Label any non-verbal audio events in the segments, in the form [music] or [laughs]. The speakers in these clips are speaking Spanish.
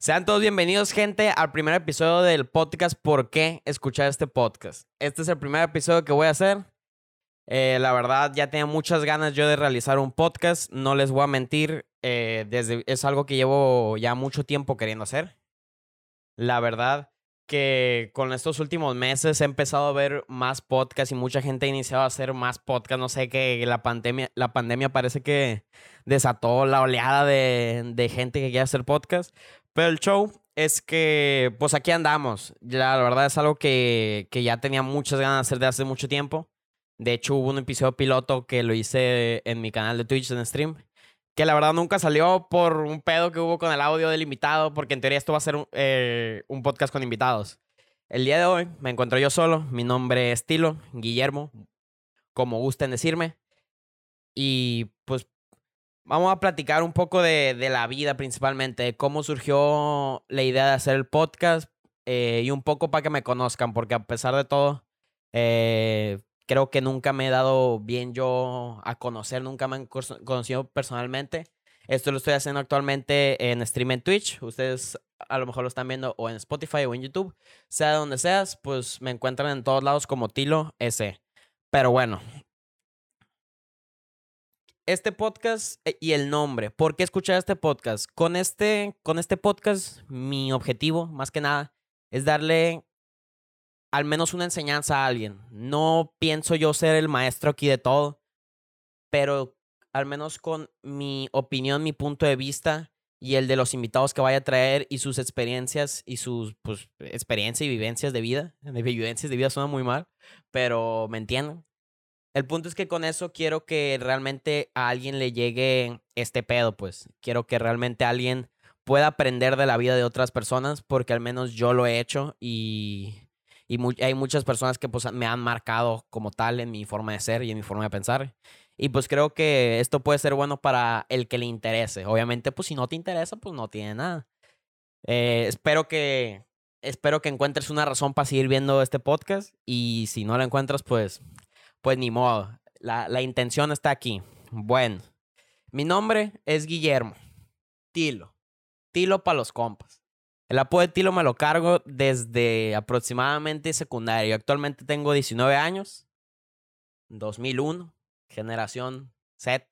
Sean todos bienvenidos, gente, al primer episodio del podcast ¿Por qué escuchar este podcast? Este es el primer episodio que voy a hacer. Eh, la verdad, ya tenía muchas ganas yo de realizar un podcast. No les voy a mentir, eh, desde, es algo que llevo ya mucho tiempo queriendo hacer. La verdad que con estos últimos meses he empezado a ver más podcasts y mucha gente ha iniciado a hacer más podcasts. No sé, que la pandemia, la pandemia parece que desató la oleada de, de gente que quiere hacer podcast. Pero el show es que, pues aquí andamos. Ya, la verdad es algo que, que ya tenía muchas ganas de hacer de hace mucho tiempo. De hecho, hubo un episodio piloto que lo hice en mi canal de Twitch en stream. Que la verdad nunca salió por un pedo que hubo con el audio del invitado, porque en teoría esto va a ser un, eh, un podcast con invitados. El día de hoy me encuentro yo solo. Mi nombre es Tilo, Guillermo, como gusten decirme. Y pues vamos a platicar un poco de, de la vida principalmente, de cómo surgió la idea de hacer el podcast eh, y un poco para que me conozcan, porque a pesar de todo, eh, creo que nunca me he dado bien yo a conocer, nunca me han conocido personalmente. Esto lo estoy haciendo actualmente en stream en Twitch. Ustedes a lo mejor lo están viendo o en Spotify o en YouTube. Sea donde seas, pues me encuentran en todos lados como Tilo S. Pero bueno. Este podcast eh, y el nombre. ¿Por qué escuchar este podcast? Con este, con este podcast, mi objetivo, más que nada, es darle al menos una enseñanza a alguien. No pienso yo ser el maestro aquí de todo, pero al menos con mi opinión, mi punto de vista y el de los invitados que vaya a traer y sus experiencias y sus pues, experiencias y vivencias de vida. [laughs] Vivencias de vida suena muy mal, pero me entienden. El punto es que con eso quiero que realmente a alguien le llegue este pedo, pues. Quiero que realmente alguien pueda aprender de la vida de otras personas, porque al menos yo lo he hecho y y hay muchas personas que pues, me han marcado como tal en mi forma de ser y en mi forma de pensar. Y pues creo que esto puede ser bueno para el que le interese. Obviamente, pues si no te interesa, pues no tiene nada. Eh, espero que espero que encuentres una razón para seguir viendo este podcast. Y si no la encuentras, pues, pues ni modo. La, la intención está aquí. Bueno, mi nombre es Guillermo. Tilo. Tilo para los compas. El apodo de Tilo me lo cargo desde aproximadamente secundario. Actualmente tengo 19 años. 2001. Generación Z.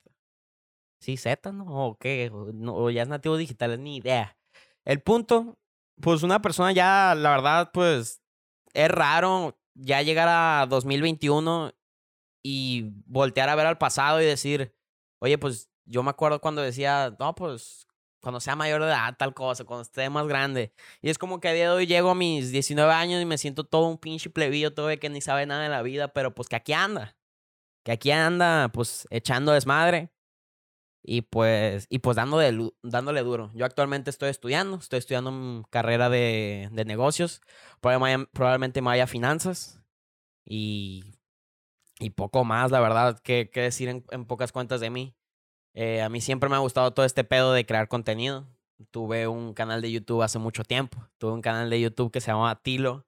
Sí, Z, ¿no? ¿O qué? O, ya es nativo digital, ni idea. El punto, pues una persona ya, la verdad, pues es raro ya llegar a 2021 y voltear a ver al pasado y decir, oye, pues yo me acuerdo cuando decía, no, pues cuando sea mayor de edad, tal cosa, cuando esté más grande. Y es como que a día de hoy llego a mis 19 años y me siento todo un pinche plebillo, todo de que ni sabe nada de la vida, pero pues que aquí anda. Que aquí anda, pues, echando desmadre. Y pues, y pues dándole, dándole duro. Yo actualmente estoy estudiando, estoy estudiando carrera de, de negocios. Probablemente me vaya a finanzas. Y, y poco más, la verdad, que, que decir en, en pocas cuentas de mí. Eh, a mí siempre me ha gustado todo este pedo de crear contenido. Tuve un canal de YouTube hace mucho tiempo. Tuve un canal de YouTube que se llamaba Tilo.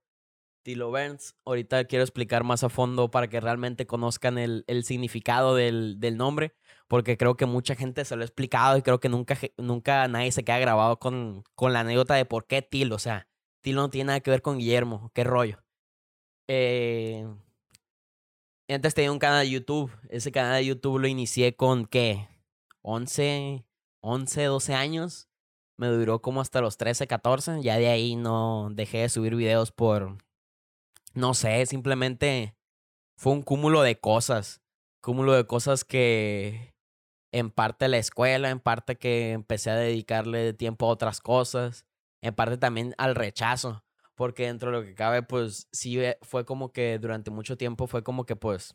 Tilo Burns. Ahorita quiero explicar más a fondo para que realmente conozcan el, el significado del, del, nombre. Porque creo que mucha gente se lo ha explicado y creo que nunca, nunca nadie se queda grabado con, con la anécdota de por qué Tilo. O sea, Tilo no tiene nada que ver con Guillermo. Qué rollo. Eh, antes tenía un canal de YouTube. Ese canal de YouTube lo inicié con qué? 11, 11, 12 años. Me duró como hasta los 13, 14. Ya de ahí no dejé de subir videos por, no sé, simplemente fue un cúmulo de cosas. Cúmulo de cosas que en parte la escuela, en parte que empecé a dedicarle tiempo a otras cosas, en parte también al rechazo, porque dentro de lo que cabe, pues sí eh, fue como que durante mucho tiempo fue como que pues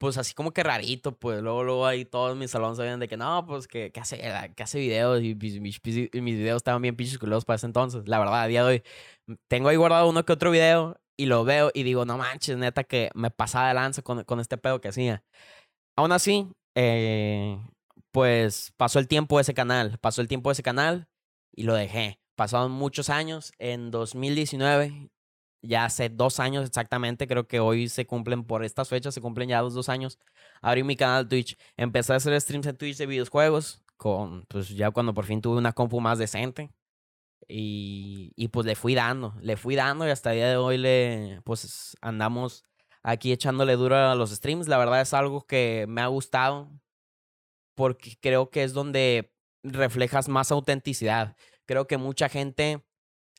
pues así como que rarito, pues luego, luego ahí todos mis salones sabían de que no, pues que, que hace, que hace videos y mis, mis, videos estaban bien pinches culeros para ese entonces. La verdad, a día de hoy mm, tengo ahí guardado uno que otro video y lo veo y digo, no manches, neta que me pasaba de lanza con, con este pedo que hacía. Aún así, eh, pues pasó el tiempo de ese canal, pasó el tiempo de ese canal y lo dejé. Pasaron muchos años, en 2019 ya hace dos años exactamente, creo que hoy se cumplen por estas fechas, se cumplen ya los dos años. Abrí mi canal Twitch, empecé a hacer streams en Twitch de videojuegos, con, pues ya cuando por fin tuve una compu más decente. Y, y pues le fui dando, le fui dando y hasta el día de hoy le, pues andamos aquí echándole duro a los streams. La verdad es algo que me ha gustado porque creo que es donde reflejas más autenticidad. Creo que mucha gente,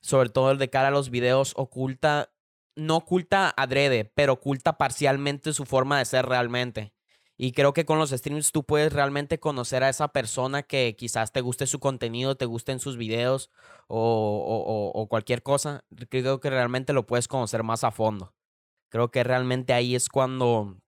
sobre todo de cara a los videos, oculta, no oculta adrede, pero oculta parcialmente su forma de ser realmente. Y creo que con los streams tú puedes realmente conocer a esa persona que quizás te guste su contenido, te gusten sus videos o, o, cualquier cosa. Creo que realmente lo puedes conocer más a fondo. Creo que realmente ahí es cuando,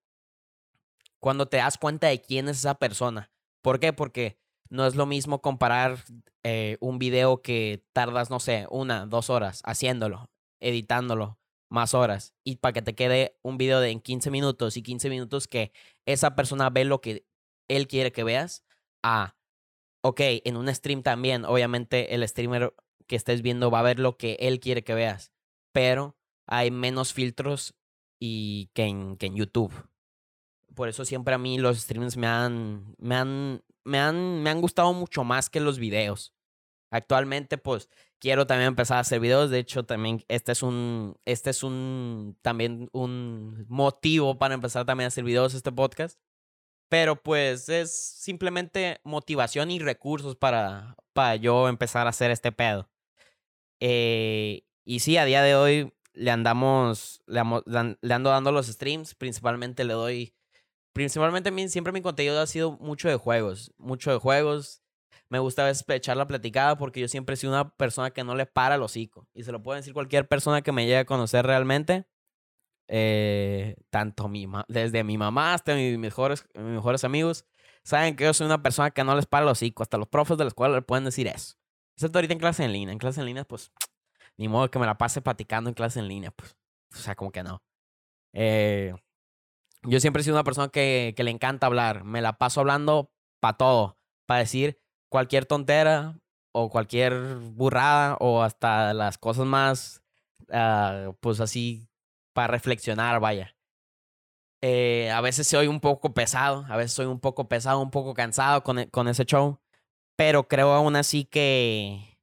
cuando te das cuenta de quién es esa persona. ¿Por qué? Porque no es lo mismo comparar eh, un video que tardas, no sé, una, dos horas haciéndolo, editándolo, más horas, y para que te quede un video de en 15 minutos y 15 minutos que esa persona ve lo que él quiere que veas, a, ok, en un stream también, obviamente el streamer que estés viendo va a ver lo que él quiere que veas, pero hay menos filtros y que en, que en YouTube. Por eso siempre a mí los streams me han, me han, me han, me han gustado mucho más que los videos. Actualmente, pues, quiero también empezar a hacer videos. De hecho, también este es un, este es un, también un motivo para empezar también a hacer videos, este podcast. Pero pues es simplemente motivación y recursos para, para yo empezar a hacer este pedo. Eh, y sí, a día de hoy le andamos, le, ando dando los streams, principalmente le doy, principalmente mí, siempre mi contenido ha sido mucho de juegos, mucho de juegos. Me gusta a echar la platicada porque yo siempre he sido una persona que no le para el hocico. Y se lo puede decir cualquier persona que me llegue a conocer realmente. Eh, tanto mi desde mi mamá hasta mis mejores, mis mejores amigos, saben que yo soy una persona que no les para el hocico. Hasta los profes de la escuela le pueden decir eso. Excepto ahorita en clase en línea. En clase en línea, pues ni modo que me la pase platicando en clase en línea, pues. O sea, como que no. Eh, yo siempre he sido una persona que, le encanta hablar. Me la paso hablando para todo. Para decir cualquier tontera o cualquier burrada o hasta las cosas más, uh, pues así, para reflexionar, vaya. Eh, a veces soy un poco pesado, a veces soy un poco pesado, un poco cansado con, e, con ese show, pero creo aún así que,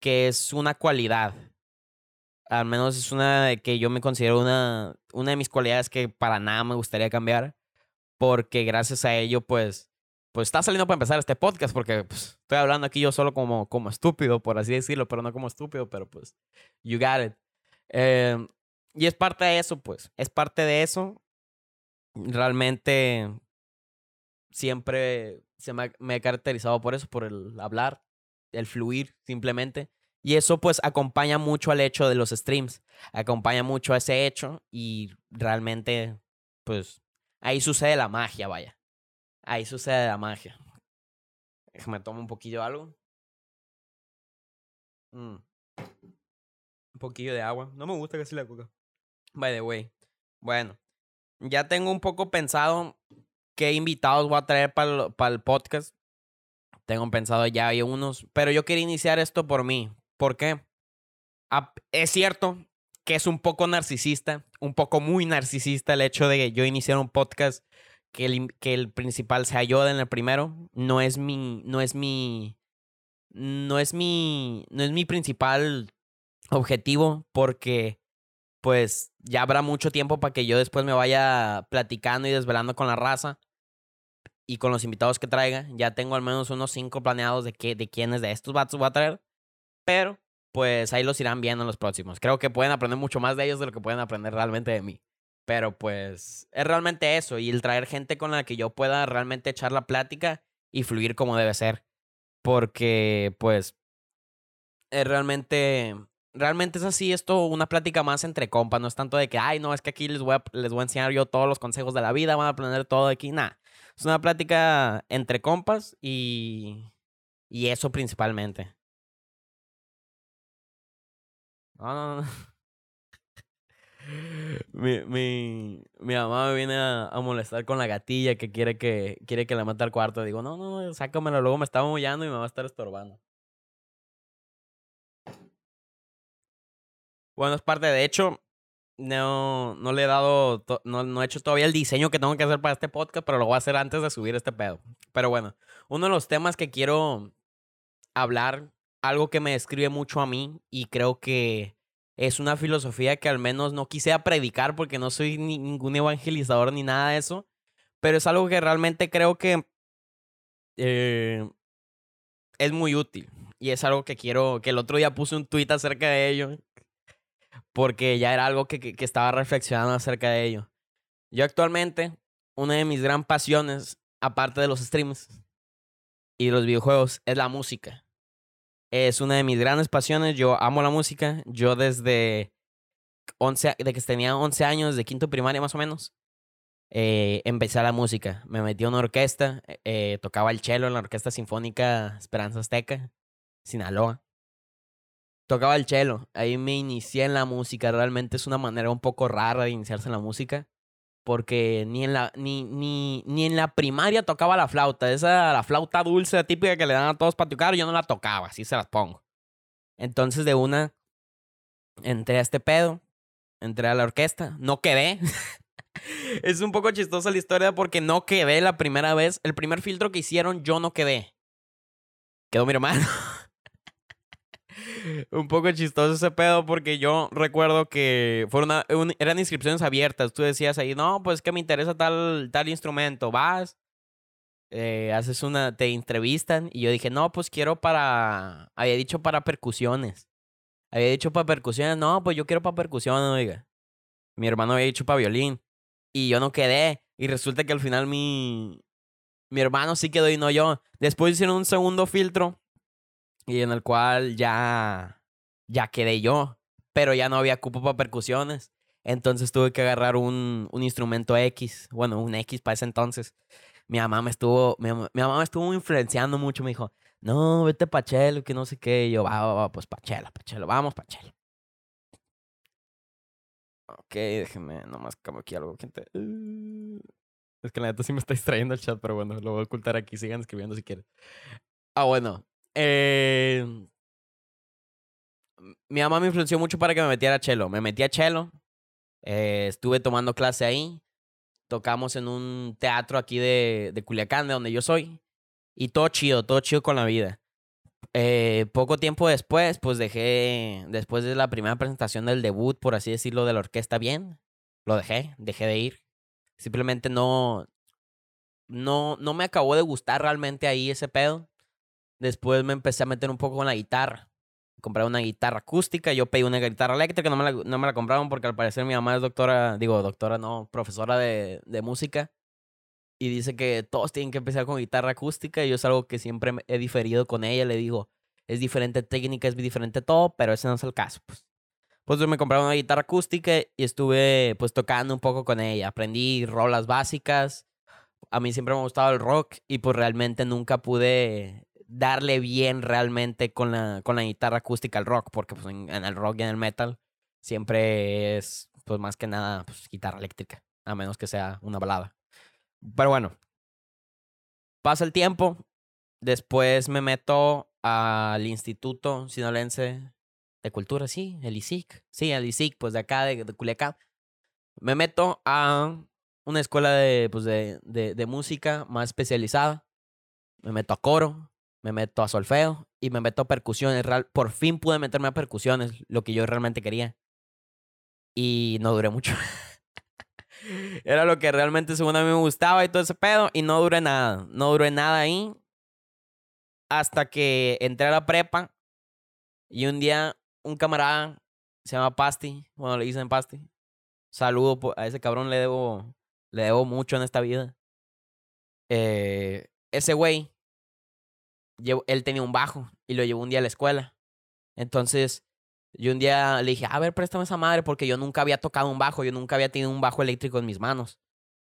que es una cualidad al menos es una que yo me considero una, una de mis cualidades que para nada me gustaría cambiar, porque gracias a ello, pues, pues está saliendo para empezar este podcast, porque pues, estoy hablando aquí yo solo como, como estúpido, por así decirlo, pero no como estúpido, pero pues, you got it. Em, y es parte de eso, pues, es parte de eso. Realmente siempre se me, me he caracterizado por eso, por el hablar, el fluir, simplemente. Y eso pues acompaña mucho al hecho de los streams, acompaña mucho a ese hecho y realmente pues ahí sucede la magia, vaya. Ahí sucede la magia. Déjame tomar un poquillo de algo. Mm. Un poquillo de agua. No me gusta casi la coca. By the way. Bueno, ya tengo un poco pensado qué invitados voy a traer para para el podcast. Tengo pensado ya hay unos, pero yo quería iniciar esto por mí, ¿Por qué? Es cierto que es un poco narcisista, un poco muy narcisista el hecho de que yo iniciara un podcast que el, que el principal sea yo en el primero. No es mi, no es mi, no es mi, no es mi principal objetivo porque pues ya habrá mucho tiempo para que yo después me vaya platicando y desvelando con la raza y con los invitados que traiga. Ya tengo al menos unos cinco planeados de, qué, de quiénes de estos vatos voy a traer. Pero, pues ahí los irán viendo en los próximos. Creo que pueden aprender mucho más de ellos de lo que pueden aprender realmente de mí. Pero pues es realmente eso y el traer gente con la que yo pueda realmente echar la plática y fluir como debe ser. Porque pues es realmente, realmente es así esto, una plática más entre compas, no es tanto de que, ay, no, es que aquí les voy a, les voy a enseñar yo todos los consejos de la vida, van a aprender todo de aquí, nada. Es una plática entre compas y, y eso principalmente. No, no, [laughs] mi, mi, mi mamá me viene a, molestar con la gatilla que quiere que quiere que la mate al cuarto. Digo, no, no, no, sácamela. Luego me está mollando y me va a estar estorbando. Bueno, es parte. De hecho, no, no le he dado, no, no he hecho todavía el diseño que tengo que hacer para este podcast, pero lo voy a hacer antes de subir este pedo. Pero bueno, uno de los temas que quiero hablar algo que me describe mucho a mí y creo que es una filosofía que al menos no quise predicar porque no soy ningún evangelizador ni nada de eso, pero es algo que realmente creo que eh, es muy útil y es algo que quiero, que el otro día puse un tweet acerca de ello porque ya era algo que, que, que estaba reflexionando acerca de ello. Yo actualmente, una de mis gran pasiones, aparte de los streams y los videojuegos, es la música es una de mis grandes pasiones. Yo amo la música. Yo desde 11, de que tenía 11 años, de quinto primaria más o menos, eh, empecé la música. Me metí a una orquesta, eh, tocaba el cello en la Orquesta Sinfónica Esperanza Azteca, Sinaloa. Tocaba el cello, ahí me inicié en la música. Realmente es una manera un poco rara de iniciarse en la música porque ni en la, ni, ni, ni en la primaria tocaba la flauta. Esa, la flauta dulce típica que le dan a todos para tocar, yo no la tocaba, así se las pongo. Entonces de una entré a este pedo, entré a la orquesta, no quedé. [laughs] es un poco chistosa la historia porque no quedé la primera vez. El primer filtro que hicieron, yo no quedé. Quedó mi hermano. [laughs] un poco chistoso ese pedo porque yo recuerdo que fueron eran inscripciones abiertas. Tú decías ahí, no, pues que me interesa tal, tal instrumento. Vas, eh, haces una, te entrevistan y yo dije, no, pues quiero para, había dicho para percusiones. Había dicho para percusiones, no, pues yo quiero para percusiones, oiga. Mi hermano había dicho para violín y yo no quedé. Y resulta que al final mi, mi hermano sí quedó y no yo. Después hicieron un segundo filtro y en el cual ya, ya quedé yo, pero ya no había cupo para percusiones. Entonces tuve que agarrar un, un instrumento X, bueno, un X para ese entonces. Mi mamá me estuvo, mi, mamá me estuvo influenciando mucho, me dijo, no, vete Pachelo, que no sé qué. Y yo, va, va, va, pues Pachelo, Pachelo, vamos Pachelo. Ok, déjeme, nomás como aquí algo. Gente. Uh, es que la neta sí me está distrayendo el chat, pero bueno, lo voy a ocultar aquí. Sigan escribiendo si quieren. Ah, bueno. Eh, mi mamá me influenció mucho para que me metiera a chelo. Me metí a chelo. Eh, estuve tomando clase ahí. Tocamos en un teatro aquí de, de Culiacán, de donde yo soy. Y todo chido, todo chido con la vida. Eh, poco tiempo después, pues dejé, después de la primera presentación del debut, por así decirlo, de la orquesta bien, lo dejé, dejé de ir. Simplemente no, no, no me acabó de gustar realmente ahí ese pedo. Después me empecé a meter un poco con la guitarra. Compré una guitarra acústica, yo pedí una guitarra eléctrica, no me la, no me la compraron porque al parecer mi mamá es doctora, digo, doctora no, profesora de, de música. Y dice que todos tienen que empezar con guitarra acústica y yo es algo que siempre he diferido con ella. Le digo, es diferente técnica, es diferente todo, pero ese no es el caso. Pues, pues me compré una guitarra acústica y estuve pues tocando un poco con ella. Aprendí rolas básicas. A mí siempre me ha gustado el rock y pues realmente nunca pude darle bien realmente con la, con la guitarra acústica al rock, porque pues, en, el rock y en el metal siempre es, pues más que nada, pues, guitarra eléctrica, a menos que sea una balada. Pero bueno, pasa el tiempo, después me meto al Instituto Sinolense de Cultura, sí, el ISIC, sí, el ISIC, pues de acá, de, de Culiacán. Me meto a una escuela de, pues de, de, de música más especializada. Me meto a coro, me meto a solfeo y me meto a percusiones. Por fin pude meterme a percusiones, lo que yo realmente quería. Y no duré mucho. [laughs] Era lo que realmente según a mí me gustaba y todo ese pedo. Y no duré nada. No duré nada ahí. Hasta que entré a la prepa. Y un día un camarada se llama Pasti. Bueno, le dicen Pasti. Saludo a ese cabrón. Le debo, le debo mucho en esta vida. Eh, ese güey él tenía un bajo y lo llevó un día a la escuela. Entonces, yo un día le dije, a ver, préstame esa madre porque yo nunca había tocado un bajo, yo nunca había tenido un bajo eléctrico en mis manos.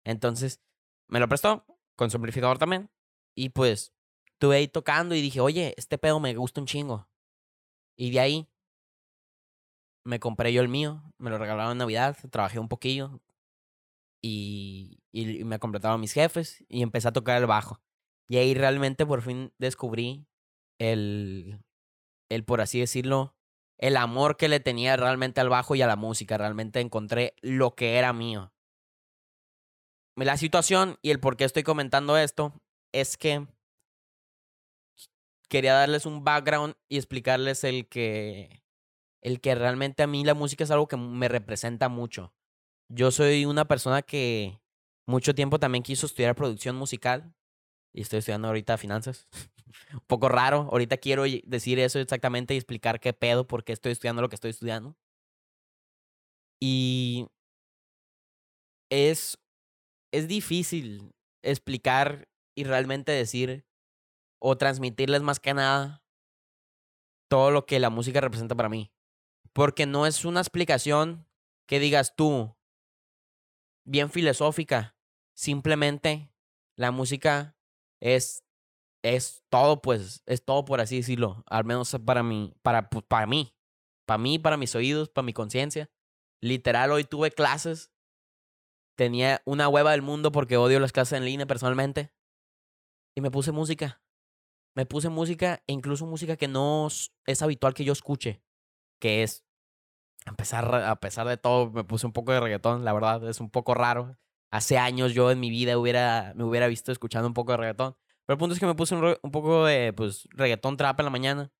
Entonces, me lo prestó con su amplificador también. Y pues, estuve ahí tocando y dije, oye, este pedo me gusta un chingo. Y de ahí, me compré yo el mío, me lo regalaron en Navidad, trabajé un poquillo. Y, y me completaron mis jefes y empecé a tocar el bajo. Y ahí realmente por fin descubrí el, el, por así decirlo, el amor que le tenía realmente al bajo y a la música. Realmente encontré lo que era mío. La situación y el por qué estoy comentando esto es que quería darles un background y explicarles el que, el que realmente a mí la música es algo que me representa mucho. Yo soy una persona que mucho tiempo también quiso estudiar producción musical y estoy estudiando ahorita finanzas. [laughs] un poco raro. Ahorita quiero decir eso exactamente y explicar qué pedo, por qué estoy estudiando lo que estoy estudiando. Y es, es difícil explicar y realmente decir o transmitirles más que nada todo lo que la música representa para mí. Porque no es una explicación que digas tú, bien filosófica. Simplemente la música es, es todo, pues, es todo por así decirlo. Al menos para mí, para, pues, para mí. Para mí, para mis oídos, para mi conciencia. Literal, hoy tuve clases. Tenía una hueva del mundo porque odio las clases en línea personalmente. Y me puse música me puse música e incluso música que no es habitual que yo escuche, que es, a pesar, a pesar de todo, me puse un poco de reggaetón, la verdad, es un poco raro. Hace años yo en mi vida hubiera, me hubiera visto escuchando un poco de reggaetón. Pero el punto es que me puse un, poco de pues, reggaetón trap en la mañana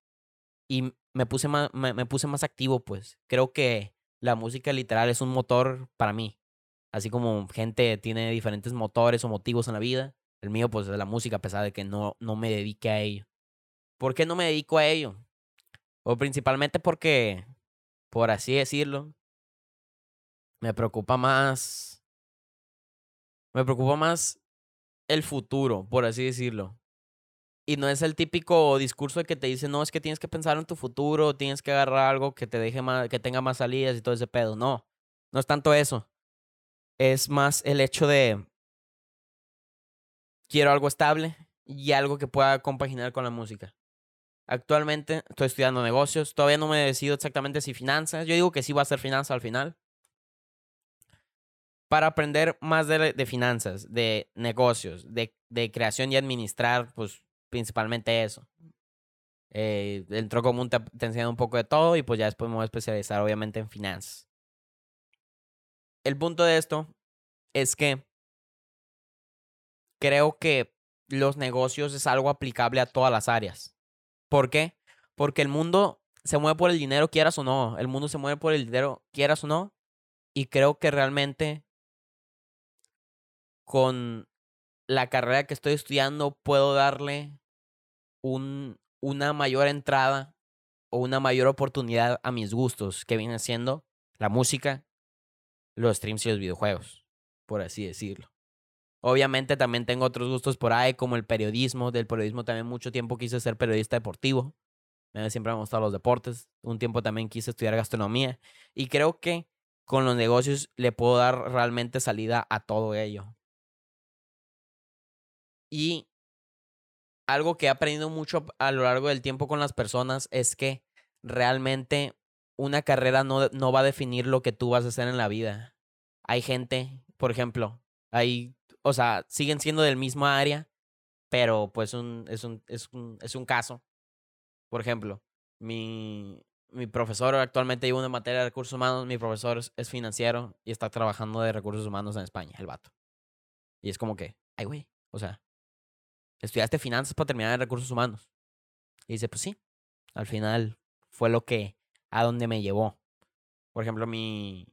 y me puse, más, me puse más activo, pues. Creo que la música literal es un motor para mí. Así como gente tiene diferentes motores o motivos en la vida, el mío, pues, es la música, a pesar de que no, no me dedique a ello. ¿Por qué no me dedico a ello? O principalmente porque, por así decirlo, me preocupa más. Me preocupa más el futuro, por así decirlo. Y no es el típico discurso de que te dice, no, es que tienes que pensar en tu futuro, tienes que agarrar algo que te deje más, que tenga más salidas y todo ese pedo. No, no es tanto eso. Es más el hecho de quiero algo estable y algo que pueda compaginar con la música. Actualmente estoy estudiando negocios, todavía no me decido exactamente si finanzas, yo digo que sí va a ser finanzas al final. Para aprender más de, de finanzas, de negocios, de, creación y administrar, pues principalmente eso. Eh, tronco común te, te enseña un poco de todo y pues ya después me voy a especializar obviamente en finanzas. El punto de esto es que creo que los negocios es algo aplicable a todas las áreas. ¿Por qué? Porque el mundo se mueve por el dinero, quieras o no. El mundo se mueve por el dinero, quieras o no. Y creo que realmente con la carrera que estoy estudiando puedo darle un, una mayor entrada o una mayor oportunidad a mis gustos, que viene siendo la música, los streams y los videojuegos, por así decirlo. Obviamente también tengo otros gustos por ahí, como el periodismo. Del periodismo también mucho tiempo quise ser periodista deportivo. Siempre me han gustado los deportes. Un tiempo también quise estudiar gastronomía. Y creo que con los negocios le puedo dar realmente salida a todo ello. Y algo que he aprendido mucho a lo largo del tiempo con las personas es que realmente una carrera no, no va a definir lo que tú vas a hacer en la vida. Hay gente, por ejemplo, hay o sea, siguen siendo del mismo área, pero pues un, es, un, es, un, es un caso. Por ejemplo, mi, mi profesor actualmente lleva una materia de recursos humanos, mi profesor es financiero y está trabajando de recursos humanos en España, el vato. Y es como que, ay, güey, o sea, estudiaste finanzas para terminar en recursos humanos. Y dice, pues sí, al final fue lo que, a donde me llevó. Por ejemplo, mi,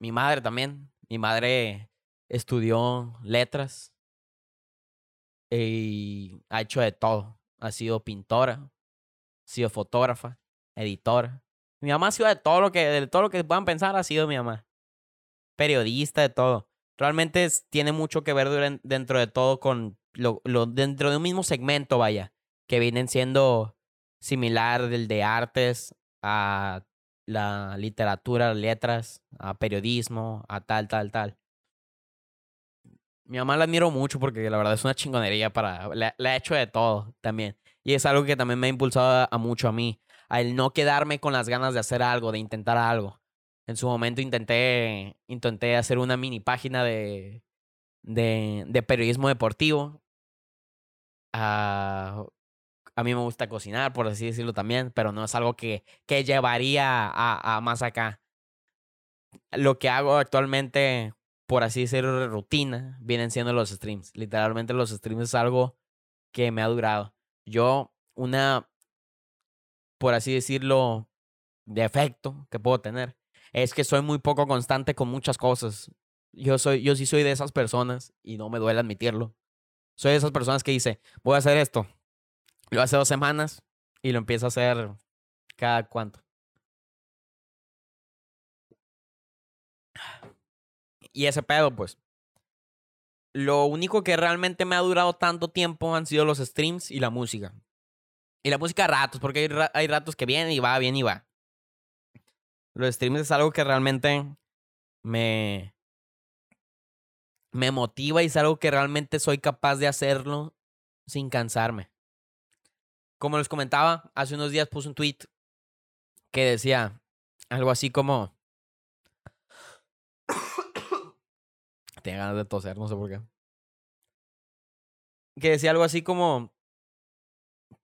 mi madre también, mi madre estudió letras y ha hecho de todo. Ha sido pintora, ha sido fotógrafa, editora. Mi mamá ha sido de todo lo que, de todo lo que puedan pensar, ha sido mi mamá. Periodista, de todo. Realmente tiene mucho que ver dentro de todo con lo, dentro de un mismo segmento, vaya, que vienen siendo similar del de artes a la literatura, letras, a periodismo, a tal, tal, tal. Mi mamá la admiro mucho porque la verdad es una chingonería para... Le, ha hecho de todo también. Y es algo que también me ha impulsado a, mucho a mí. A el no quedarme con las ganas de hacer algo, de intentar algo. En su momento intenté, intenté hacer una mini página de, de, de periodismo deportivo. a mí me gusta cocinar, por así decirlo también, pero no es algo que, que llevaría a, a más acá. Lo que hago actualmente por así decirlo, rutina, vienen siendo los streams. Literalmente los streams es algo que me ha durado. Yo una, por así decirlo, defecto que puedo tener. Es que soy muy poco constante con muchas cosas. Yo, soy, yo sí soy de esas personas y no me duele admitirlo. Soy de esas personas que dice, voy a hacer esto. Lo hace dos semanas y lo empiezo a hacer cada cuánto. Y ese pedo, pues. Lo único que realmente me ha durado tanto tiempo han sido los streams y la música. Y la música a ratos, porque hay, hay ratos que viene y va, viene y va. Los streams es algo que realmente me, me motiva y es algo que realmente soy capaz de hacerlo sin cansarme. Como les comentaba, hace unos días puse un tweet que decía algo así como... [coughs] Tenía ganas de toser, no sé por qué. Que decía algo así como...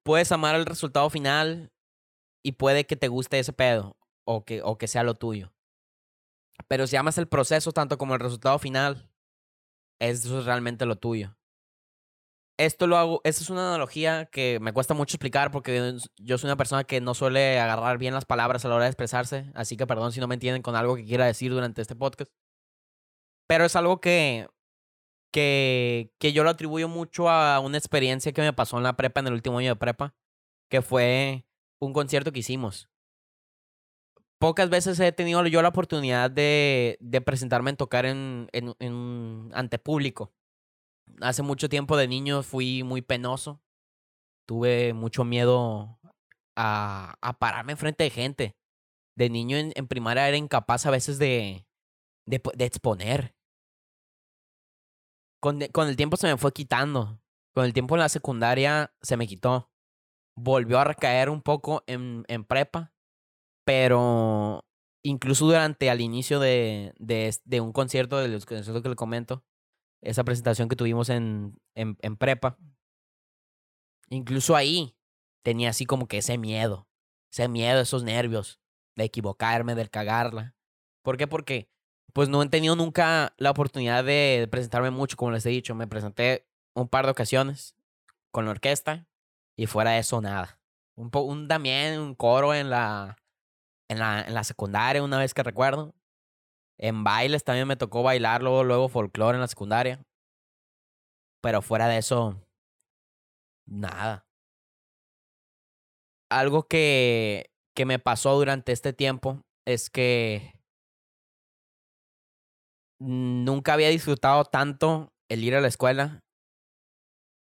Puedes amar el resultado final y puede que te guste ese pedo o que, o que sea lo tuyo. Pero si amas el proceso tanto como el resultado final, eso es realmente lo tuyo. Esto lo hago, es una analogía que me cuesta mucho explicar porque yo soy una persona que no suele agarrar bien las palabras a la hora de expresarse, así que perdón si no me entienden con algo que quiera decir durante este podcast. Pero es algo que, que, que yo lo atribuyo mucho a una experiencia que me pasó en la prepa, en el último año de prepa, que fue un concierto que hicimos pocas veces he tenido yo la oportunidad de, presentarme en tocar ante público. Hace mucho tiempo de niño fui muy penoso. Tuve mucho miedo a, pararme enfrente de gente. De niño en, primaria era incapaz a veces de, exponer. Con, con el tiempo se me fue quitando. Con el tiempo en la secundaria se me quitó. Volvió a recaer un poco en, en prepa pero incluso durante al inicio de, de, de un concierto, de los conciertos que le comento, esa presentación que tuvimos en, en, en prepa, incluso ahí tenía así como que ese miedo, ese miedo, esos nervios de equivocarme, de cagarla. ¿Por qué? Porque pues no he tenido nunca la oportunidad de presentarme mucho, como les he dicho. Me presenté un par de ocasiones con la orquesta y fuera de eso nada. Un, un también un coro en la en la, en la secundaria, una vez que recuerdo. En bailes también me tocó bailar, luego, luego folclore en la secundaria. Pero fuera de eso, nada. Algo que, que me pasó durante este tiempo es que nunca había disfrutado tanto el ir a la escuela.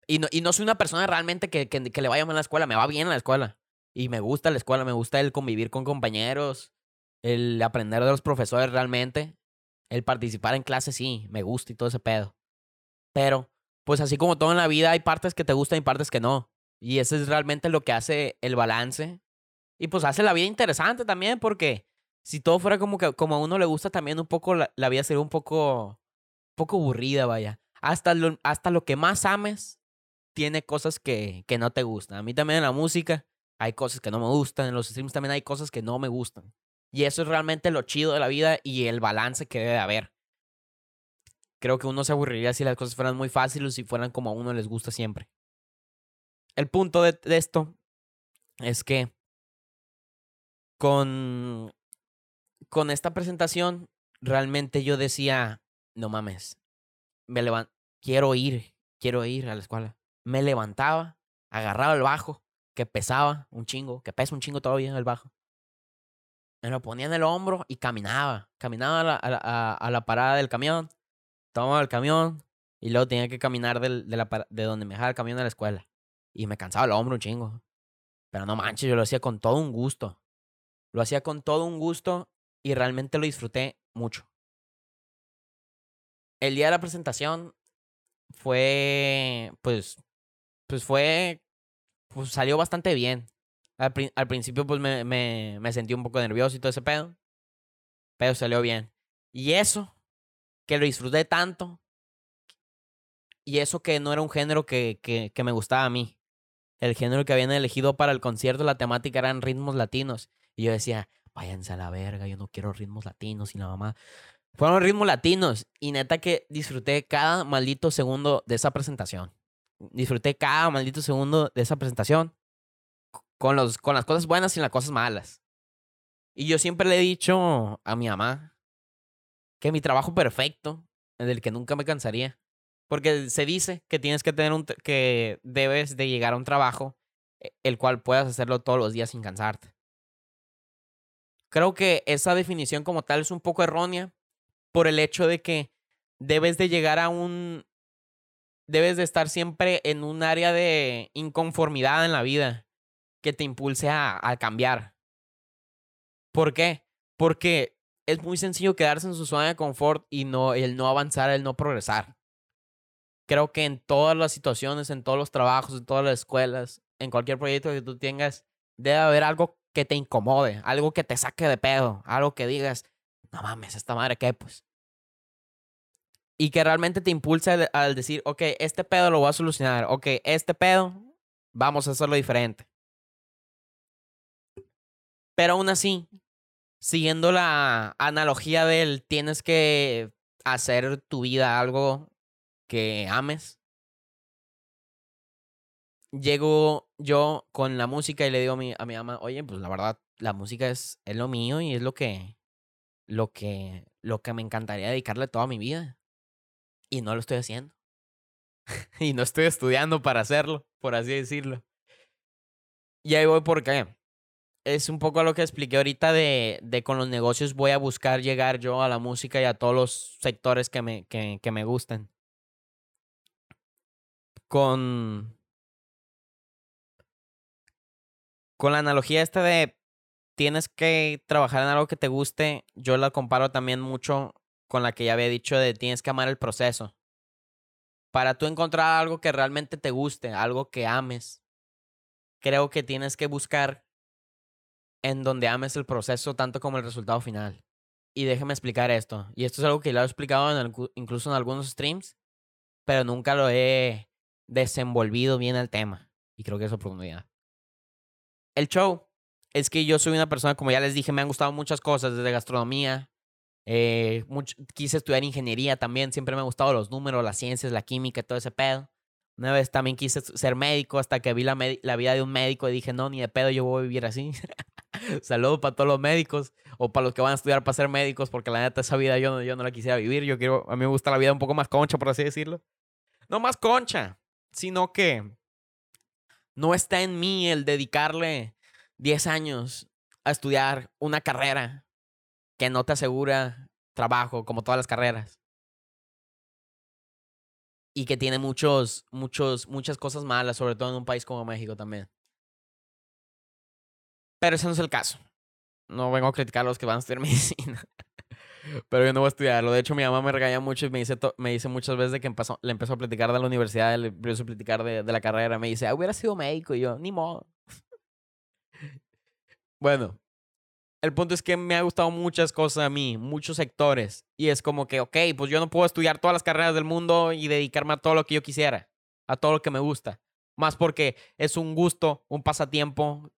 Y no, y no soy una persona realmente que, que, que le vaya mal a la escuela, me va bien a la escuela. Y me gusta la escuela, me gusta el convivir con compañeros, el aprender de los profesores realmente, el participar en clases, sí, me gusta y todo ese pedo. Pero, pues así como todo en la vida, hay partes que te gustan y partes que no. Y eso es realmente lo que hace el balance. Y pues hace la vida interesante también, porque si todo fuera como que como a uno le gusta también un poco, la, vida sería un poco, un poco aburrida, vaya. Hasta lo, hasta lo que más ames tiene cosas que, que no te gustan. A mí también la música hay cosas que no me gustan, en los streams también hay cosas que no me gustan. Y eso es realmente lo chido de la vida y el balance que debe haber. Creo que uno se aburriría si las cosas fueran muy fáciles y fueran como a uno les gusta siempre. El punto de, esto es que con, con esta presentación realmente yo decía, no mames, me quiero ir, quiero ir a la escuela. Me levantaba, agarraba el bajo que pesaba un chingo, que pesa un chingo todavía el bajo. Me lo ponía en el hombro y caminaba. Caminaba a la, a a, la parada del camión, tomaba el camión y luego tenía que caminar del, de, la, de donde me dejaba el camión a la escuela. Y me cansaba el hombro un chingo. Pero no manches, yo lo hacía con todo un gusto. Lo hacía con todo un gusto y realmente lo disfruté mucho. El día de la presentación fue, pues, pues fue pues salió bastante bien. Al, principio pues me, me, me, sentí un poco nervioso y todo ese pedo. Pero salió bien. Y eso, que lo disfruté tanto. Y eso que no era un género que, que, que me gustaba a mí. El género que habían elegido para el concierto, la temática eran ritmos latinos. Y yo decía, váyanse a la verga, yo no quiero ritmos latinos y la mamá. Fueron ritmos latinos. Y neta que disfruté cada maldito segundo de esa presentación disfruté cada maldito segundo de esa presentación. con, los, con las cosas buenas y las cosas malas. Y yo siempre le he dicho a mi mamá que mi trabajo perfecto, del que nunca me cansaría. Porque se dice que tienes que tener un, que debes de llegar a un trabajo e, el cual puedas hacerlo todos los días sin cansarte. Creo que esa definición como tal es un poco errónea por el hecho de que debes de llegar a un, debes de estar siempre en un área de inconformidad en la vida que te impulse a, a cambiar. ¿Por qué? Porque es muy sencillo quedarse en su zona de confort y no, el no avanzar, el no progresar. Creo que en todas las situaciones, en todos los trabajos, en todas las escuelas, en cualquier proyecto que tú tengas, debe haber algo que te incomode, algo que te saque de pedo, algo que digas, no mames, esta madre qué, pues y que realmente te impulsa al, decir, ok, este pedo lo voy a solucionar, ok, este pedo, vamos a hacerlo diferente. Pero aún así, siguiendo la analogía del tienes que hacer tu vida algo que ames, llego yo con la música y le digo a mi, a mi mamá, oye, pues la verdad, la música es, es lo mío y es lo que, lo que, lo que me encantaría dedicarle toda mi vida. Y no lo estoy haciendo. [laughs] y no estoy estudiando para hacerlo, por así decirlo. Y ahí voy porque es un poco lo que expliqué ahorita de, de con los negocios voy a buscar llegar yo a la música y a todos los sectores que me, que, me gusten. Con, con la analogía esta de tienes que trabajar en algo que te guste, yo la comparo también mucho con la que ya había dicho de tienes que amar el proceso. Para tú encontrar algo que realmente te guste, algo que ames, creo que tienes que buscar en donde ames el proceso tanto como el resultado final. Y déjeme explicar esto. Y esto es algo que lo he explicado incluso en algunos streams, pero nunca lo he desenvolvido bien el tema. Y creo que es oportunidad. El show es que yo soy una persona, como ya les dije, me han gustado muchas cosas, desde gastronomía, eh, quise estudiar ingeniería también, siempre me han gustado los números, las ciencias, la química todo ese pedo. Una vez también quise ser médico hasta que vi la, la vida de un médico y dije, no, ni de pedo yo voy a vivir así. [laughs] Saludos para todos los médicos o para los que van a estudiar para ser médicos, porque la neta esa vida yo no, yo no la quisiera vivir. Yo quiero, a mí me gusta la vida un poco más concha, por así decirlo. No más concha, sino que no está en mí el dedicarle 10 años a estudiar una carrera que no te asegura trabajo, como todas las carreras. Y que tiene muchos, muchos, muchas cosas malas, sobre todo en un país como México también. Pero ese no es el caso. No vengo a criticar a los que van a estudiar [laughs] medicina. Pero yo no voy a estudiarlo. De hecho, mi mamá me regaña mucho y me dice, me dice muchas veces de que empezó, le empezó a platicar de la universidad, le empezó a platicar de, la carrera. Me dice, ah, hubiera sido médico. Y yo, ni modo. [laughs] bueno, el punto es que me ha gustado muchas cosas a mí, muchos sectores. Y es como que, ok, pues yo no puedo estudiar todas las carreras del mundo y dedicarme a todo lo que yo quisiera, a todo lo que me gusta. Más porque es un gusto, un pasatiempo,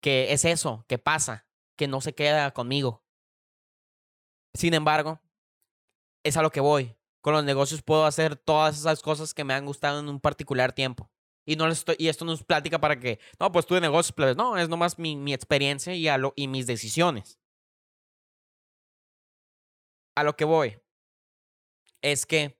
que es eso, que pasa, que no se queda conmigo. Sin embargo, es a lo que voy. Con los negocios puedo hacer todas esas cosas que me han gustado en un particular tiempo. Y, no estoy, y esto no es plática para que, no, pues tú de negocios, no, es nomás mi, mi experiencia y, a lo, y mis decisiones. A lo que voy es que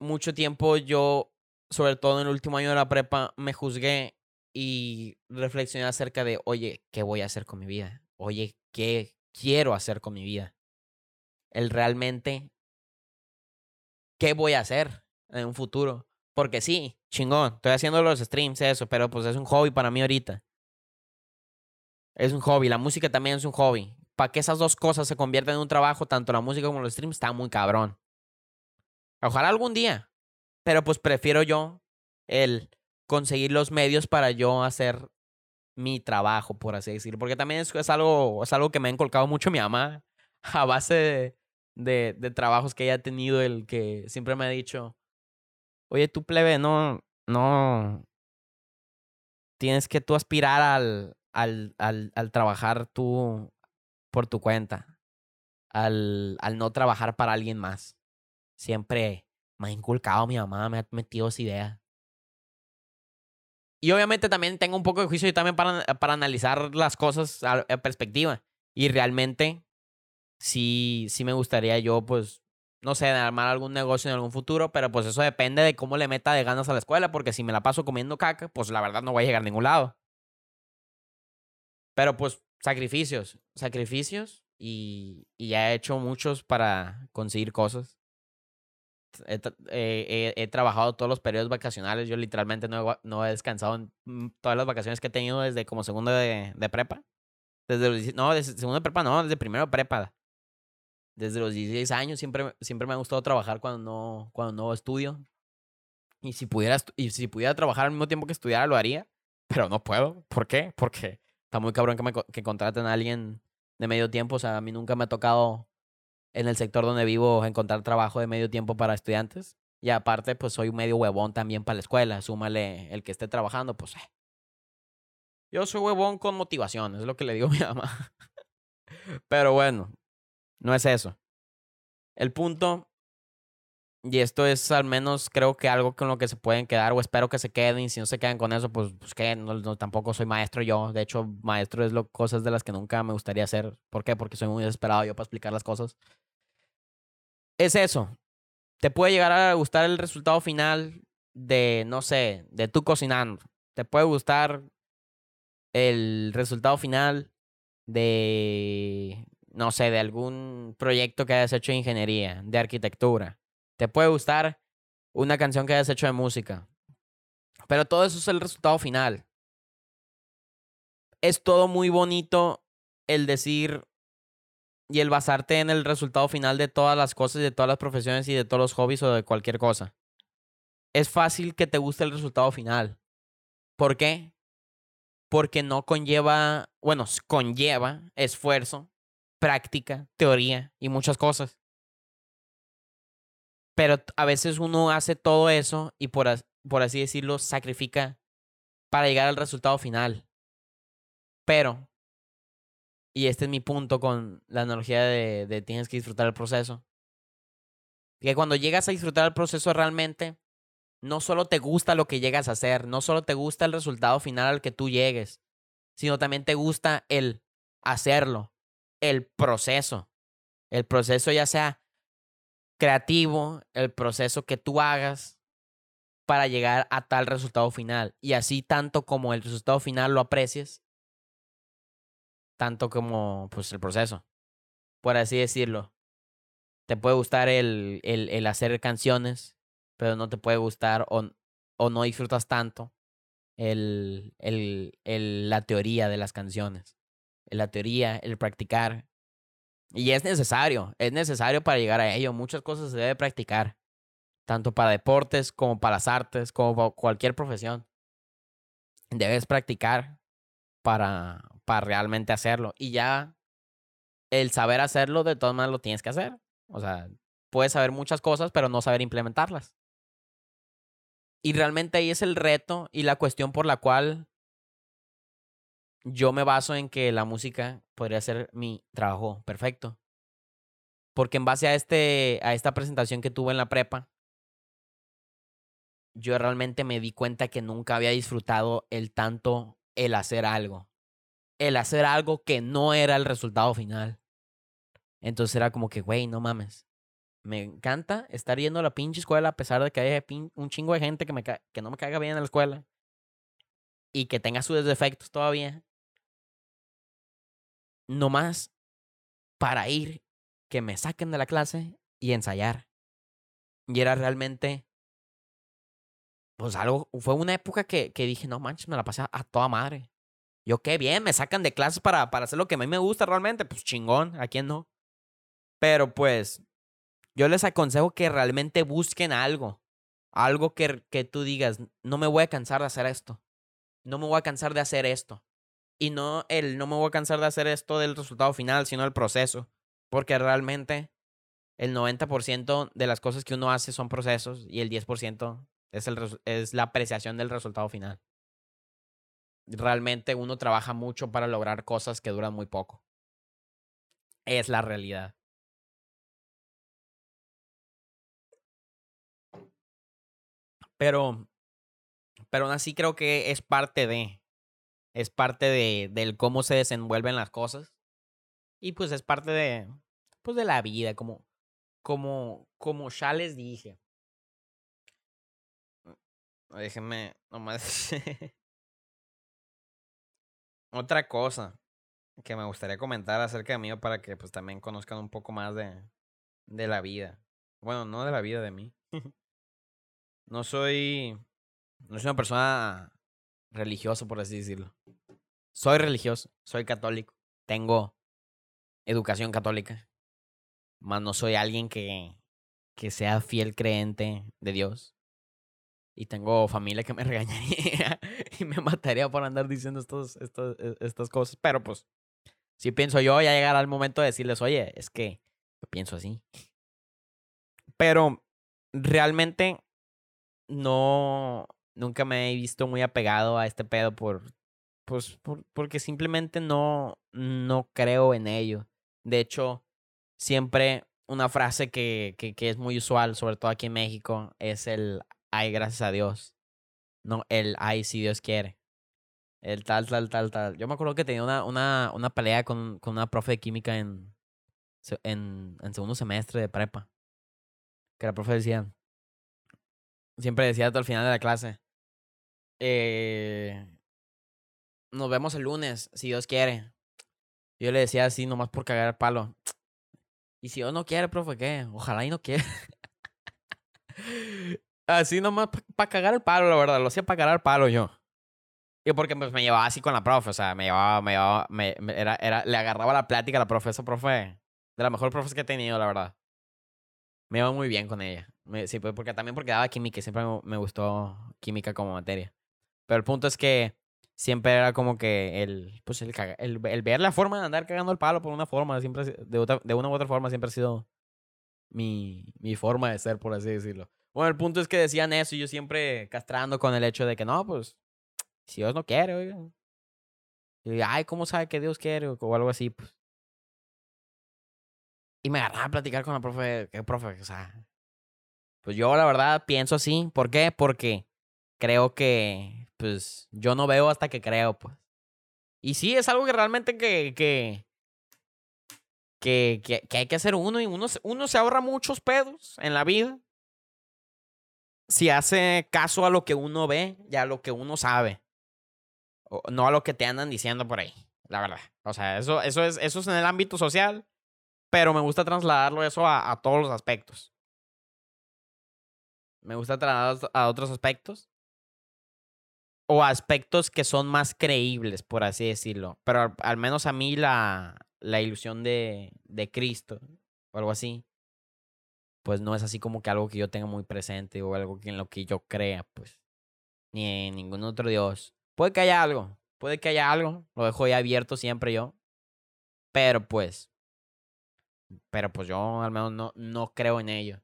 mucho tiempo yo, sobre todo en el último año de la prepa, me juzgué y reflexioné acerca de, oye, ¿qué voy a hacer con mi vida? Oye, ¿qué quiero hacer con mi vida? El realmente, ¿qué voy a hacer en un futuro? Porque sí, chingón, estoy haciendo los streams, eso, pero pues es un hobby para mí ahorita. Es un hobby, la música también es un hobby. Para que esas dos cosas se conviertan en un trabajo, tanto la música como los streams, está muy cabrón. Ojalá algún día. Pero pues prefiero yo el conseguir los medios para yo hacer mi trabajo, por así decirlo. Porque también es, algo, es algo que me ha inculcado mucho mi mamá [laughs] a base de, de, de trabajos que ella ha tenido, el que siempre me ha dicho, Oye, tú plebe, no, no. Tienes que tú aspirar al, al, al, al trabajar tú por tu cuenta. Al, al no trabajar para alguien más. Siempre me ha inculcado mi mamá, me ha metido esa idea. Y obviamente también tengo un poco de juicio y también para, para analizar las cosas a, a perspectiva. Y realmente, sí, sí me gustaría yo, pues, no sé, armar algún negocio en algún futuro, pero pues eso depende de cómo le meta de ganas a la escuela, porque si me la paso comiendo caca, pues la verdad no voy a llegar a ningún lado. Pero pues sacrificios, sacrificios y, y ya he hecho muchos para conseguir cosas. He, he- trabajado todos los periodos vacacionales. Yo literalmente no he, no he descansado en mm, todas las vacaciones que he tenido desde como segundo de, de prepa. Desde no, desde segundo de prepa, no, desde primero de prepa. Desde los 16 años siempre, siempre me ha gustado trabajar cuando no, cuando no estudio. Y si, pudiera, y si pudiera trabajar al mismo tiempo que estudiara, lo haría. Pero no puedo. ¿Por qué? Porque está muy cabrón que, me, que contraten a alguien de medio tiempo. O sea, a mí nunca me ha tocado en el sector donde vivo encontrar trabajo de medio tiempo para estudiantes. Y aparte, pues soy medio huevón también para la escuela. Súmale el que esté trabajando, pues. eh. Yo soy huevón con motivación, es lo que le digo a mi mamá. [laughs] Pero bueno, no es eso. El punto, y esto es al menos creo que algo con lo que se pueden quedar, o espero que se queden, y si no se quedan con eso, pues, pues que no, tampoco soy maestro yo. De hecho, maestro es lo, cosas de las que nunca me gustaría hacer. ¿Por qué? Porque soy muy desesperado yo para explicar las cosas. Es eso. Te puede llegar a gustar el resultado final de, no sé, de tú cocinando. Te puede gustar el resultado final de, no sé, de algún proyecto que hayas hecho de ingeniería, de arquitectura. Te puede gustar una canción que hayas hecho de música. Pero todo eso es el resultado final. Es todo muy bonito el decir y el basarte en el resultado final de todas las cosas, de todas las profesiones y de todos los hobbies o de cualquier cosa. Es fácil que te guste el resultado final. ¿Por qué? Porque no conlleva, bueno, conlleva esfuerzo, práctica, teoría y muchas cosas. Pero a veces uno hace todo eso y por, por así decirlo, sacrifica para llegar al resultado final. Pero, y este es mi punto con la analogía de, de tienes que disfrutar el proceso, que cuando llegas a disfrutar el proceso realmente, no solo te gusta lo que llegas a hacer, no solo te gusta el resultado final al que tú llegues, sino también te gusta el hacerlo, el proceso. El proceso ya sea creativo, el proceso que tú hagas para llegar a tal resultado final. Y así tanto como el resultado final lo aprecies, tanto como pues el proceso, por así decirlo. Te puede gustar el, el, el hacer canciones, pero no te puede gustar o, o no disfrutas tanto el, el, la teoría de las canciones. La teoría, el practicar. Y es necesario, es necesario para llegar a ello. Muchas cosas se debe practicar, tanto para deportes como para las artes, como para cualquier profesión. Debes practicar para, para realmente hacerlo. Y ya el saber hacerlo, de todas maneras lo tienes que hacer. O sea, puedes saber muchas cosas, pero no saber implementarlas. Y realmente ahí es el reto y la cuestión por la cual yo me baso en que la música podría ser mi trabajo perfecto. Porque en base a, este, a esta presentación que tuve en la prepa, yo realmente me di cuenta que nunca había disfrutado el tanto el hacer algo. El hacer algo que no era el resultado final. Entonces era como que, güey, no mames. Me encanta estar yendo a la pinche escuela a pesar de que haya un chingo de gente que, me que no me caiga bien en la escuela. Y que tenga sus defectos todavía. No más para ir, que me saquen de la clase y ensayar. Y era realmente, pues algo, fue una época que, que dije, no manches, me la pasé a, a toda madre. Yo qué bien, me sacan de clases para, para hacer lo que a mí me gusta realmente, pues chingón, ¿a quién no? Pero pues, yo les aconsejo que realmente busquen algo. Algo que, que tú digas, no me voy a cansar de hacer esto. No me voy a cansar de hacer esto. Y no el no me voy a cansar de hacer esto del resultado final, sino el proceso. Porque realmente el 90% de las cosas que uno hace son procesos y el 10% es, el, es la apreciación del resultado final. Realmente uno trabaja mucho para lograr cosas que duran muy poco. Es la realidad. Pero, Pero aún así creo que es parte de. Es parte de del cómo se desenvuelven las cosas. Y pues es parte de. Pues de la vida, como. Como. Como ya les dije. Déjenme nomás. [laughs] Otra cosa que me gustaría comentar acerca de mí para que pues también conozcan un poco más de, de la vida. Bueno, no de la vida de mí. [laughs] no soy. No soy una persona religiosa, por así decirlo. Soy religioso, soy católico. Tengo educación católica. Más no soy alguien que, que sea fiel creente de Dios. Y tengo familia que me [laughs] regañaría y me mataría por andar diciendo estos, estos, e, estas cosas. Pero pues, si pienso yo, ya llegará el momento de decirles, oye, es que yo pienso así. Pero realmente no, nunca me he visto muy apegado a este pedo por, pues, porque simplemente no, no creo en ello. De hecho, siempre una frase que, que, que, es muy usual, sobre todo aquí en México, es el ay, gracias a Dios. No, el ay, si Dios quiere. El tal, tal, tal, tal. Yo me acuerdo que tenía una, una, una pelea con, con una profe de química en, en, segundo semestre de prepa. Que la profe decía, siempre decía al final de la clase, eh, nos vemos el lunes, si Dios quiere. Yo le decía así, nomás por cagar el palo. Y si Dios no quiere, profe, ¿qué? Ojalá y no quiera. [laughs] así nomás para cagar el palo, la verdad. Lo hacía para cagar el palo yo. Y porque pues, me llevaba así con la profe, o sea, me llevaba, me llevaba, me, era, era, le agarraba la plática a la profe, esa profe, de la mejor profe que he tenido, la verdad. Me iba muy bien con ella. sí, pues, porque también porque daba química, siempre me gustó química como materia. Pero el punto es que siempre era como que el, pues el, el, ver la forma de andar cagando el palo por una forma, siempre, de, otra, de una u otra forma, siempre ha sido mi, mi forma de ser, por así decirlo. Bueno, el punto es que decían eso y yo siempre castrando con el hecho de que no, pues, si Dios no quiere, oiga. Y, ay, ¿cómo sabe que Dios quiere? O algo así, pues. Y me agarraba a platicar con la profe, ¿qué profe? O sea, pues yo la verdad pienso así. ¿Por qué? Porque creo que, pues, yo no veo hasta que creo, pues. Y sí, es algo que realmente que, que, que, que, hay que hacer uno y uno, uno se ahorra muchos pedos en la vida. Si hace caso a lo que uno ve y a lo que uno sabe. no a lo que te andan diciendo por ahí, la verdad. O sea, eso, eso, es, eso es en el ámbito social, pero me gusta trasladarlo eso a, a todos los aspectos. Me gusta trasladarlo a otros aspectos o aspectos que son más creíbles, por así decirlo. Pero al, menos a mí la, la ilusión de, de Cristo o algo así, pues no es así como que algo que yo tenga muy presente o algo que en lo que yo crea, pues. Ni en ningún otro Dios. Puede que haya algo, puede que haya algo, lo dejo ahí abierto siempre yo. Pero pues, pero pues yo al menos no, no creo en ello.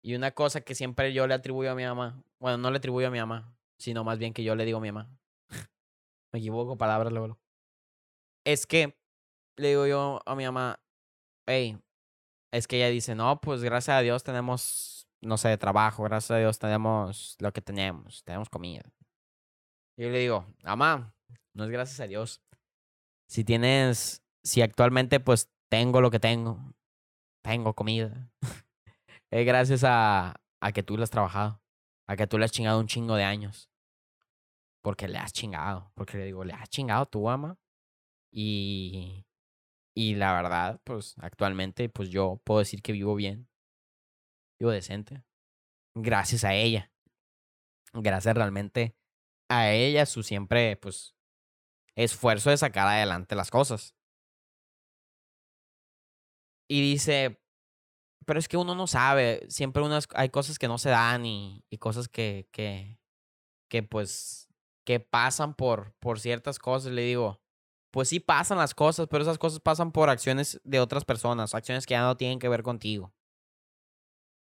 Y una cosa que siempre yo le atribuyo a mi mamá, bueno, no le atribuyo a mi mamá, sino más bien que yo le digo a mi mamá. Me equivoco, palabras luego. Es que le digo yo a mi mamá, hey, es que ella dice, no, pues gracias a Dios tenemos, no sé, trabajo, gracias a Dios tenemos lo que tenemos, tenemos comida. Yo le digo, mamá, no es gracias a Dios. Si tienes, si actualmente pues tengo lo que tengo, tengo comida, [laughs] es gracias a, a que tú lo has trabajado a que tú le has chingado un chingo de años. Porque le has chingado. Porque le digo, le has chingado tu ama. Y, y la verdad, pues actualmente, pues yo puedo decir que vivo bien. Vivo decente. Gracias a ella. Gracias realmente a ella, su siempre, pues, esfuerzo de sacar adelante las cosas. Y dice, pero es que uno no sabe, siempre unas, hay cosas que no se dan y, cosas que, que, que pues, que pasan por, por ciertas cosas. Le digo, pues sí pasan las cosas, pero esas cosas pasan por acciones de otras personas, acciones que ya no tienen que ver contigo.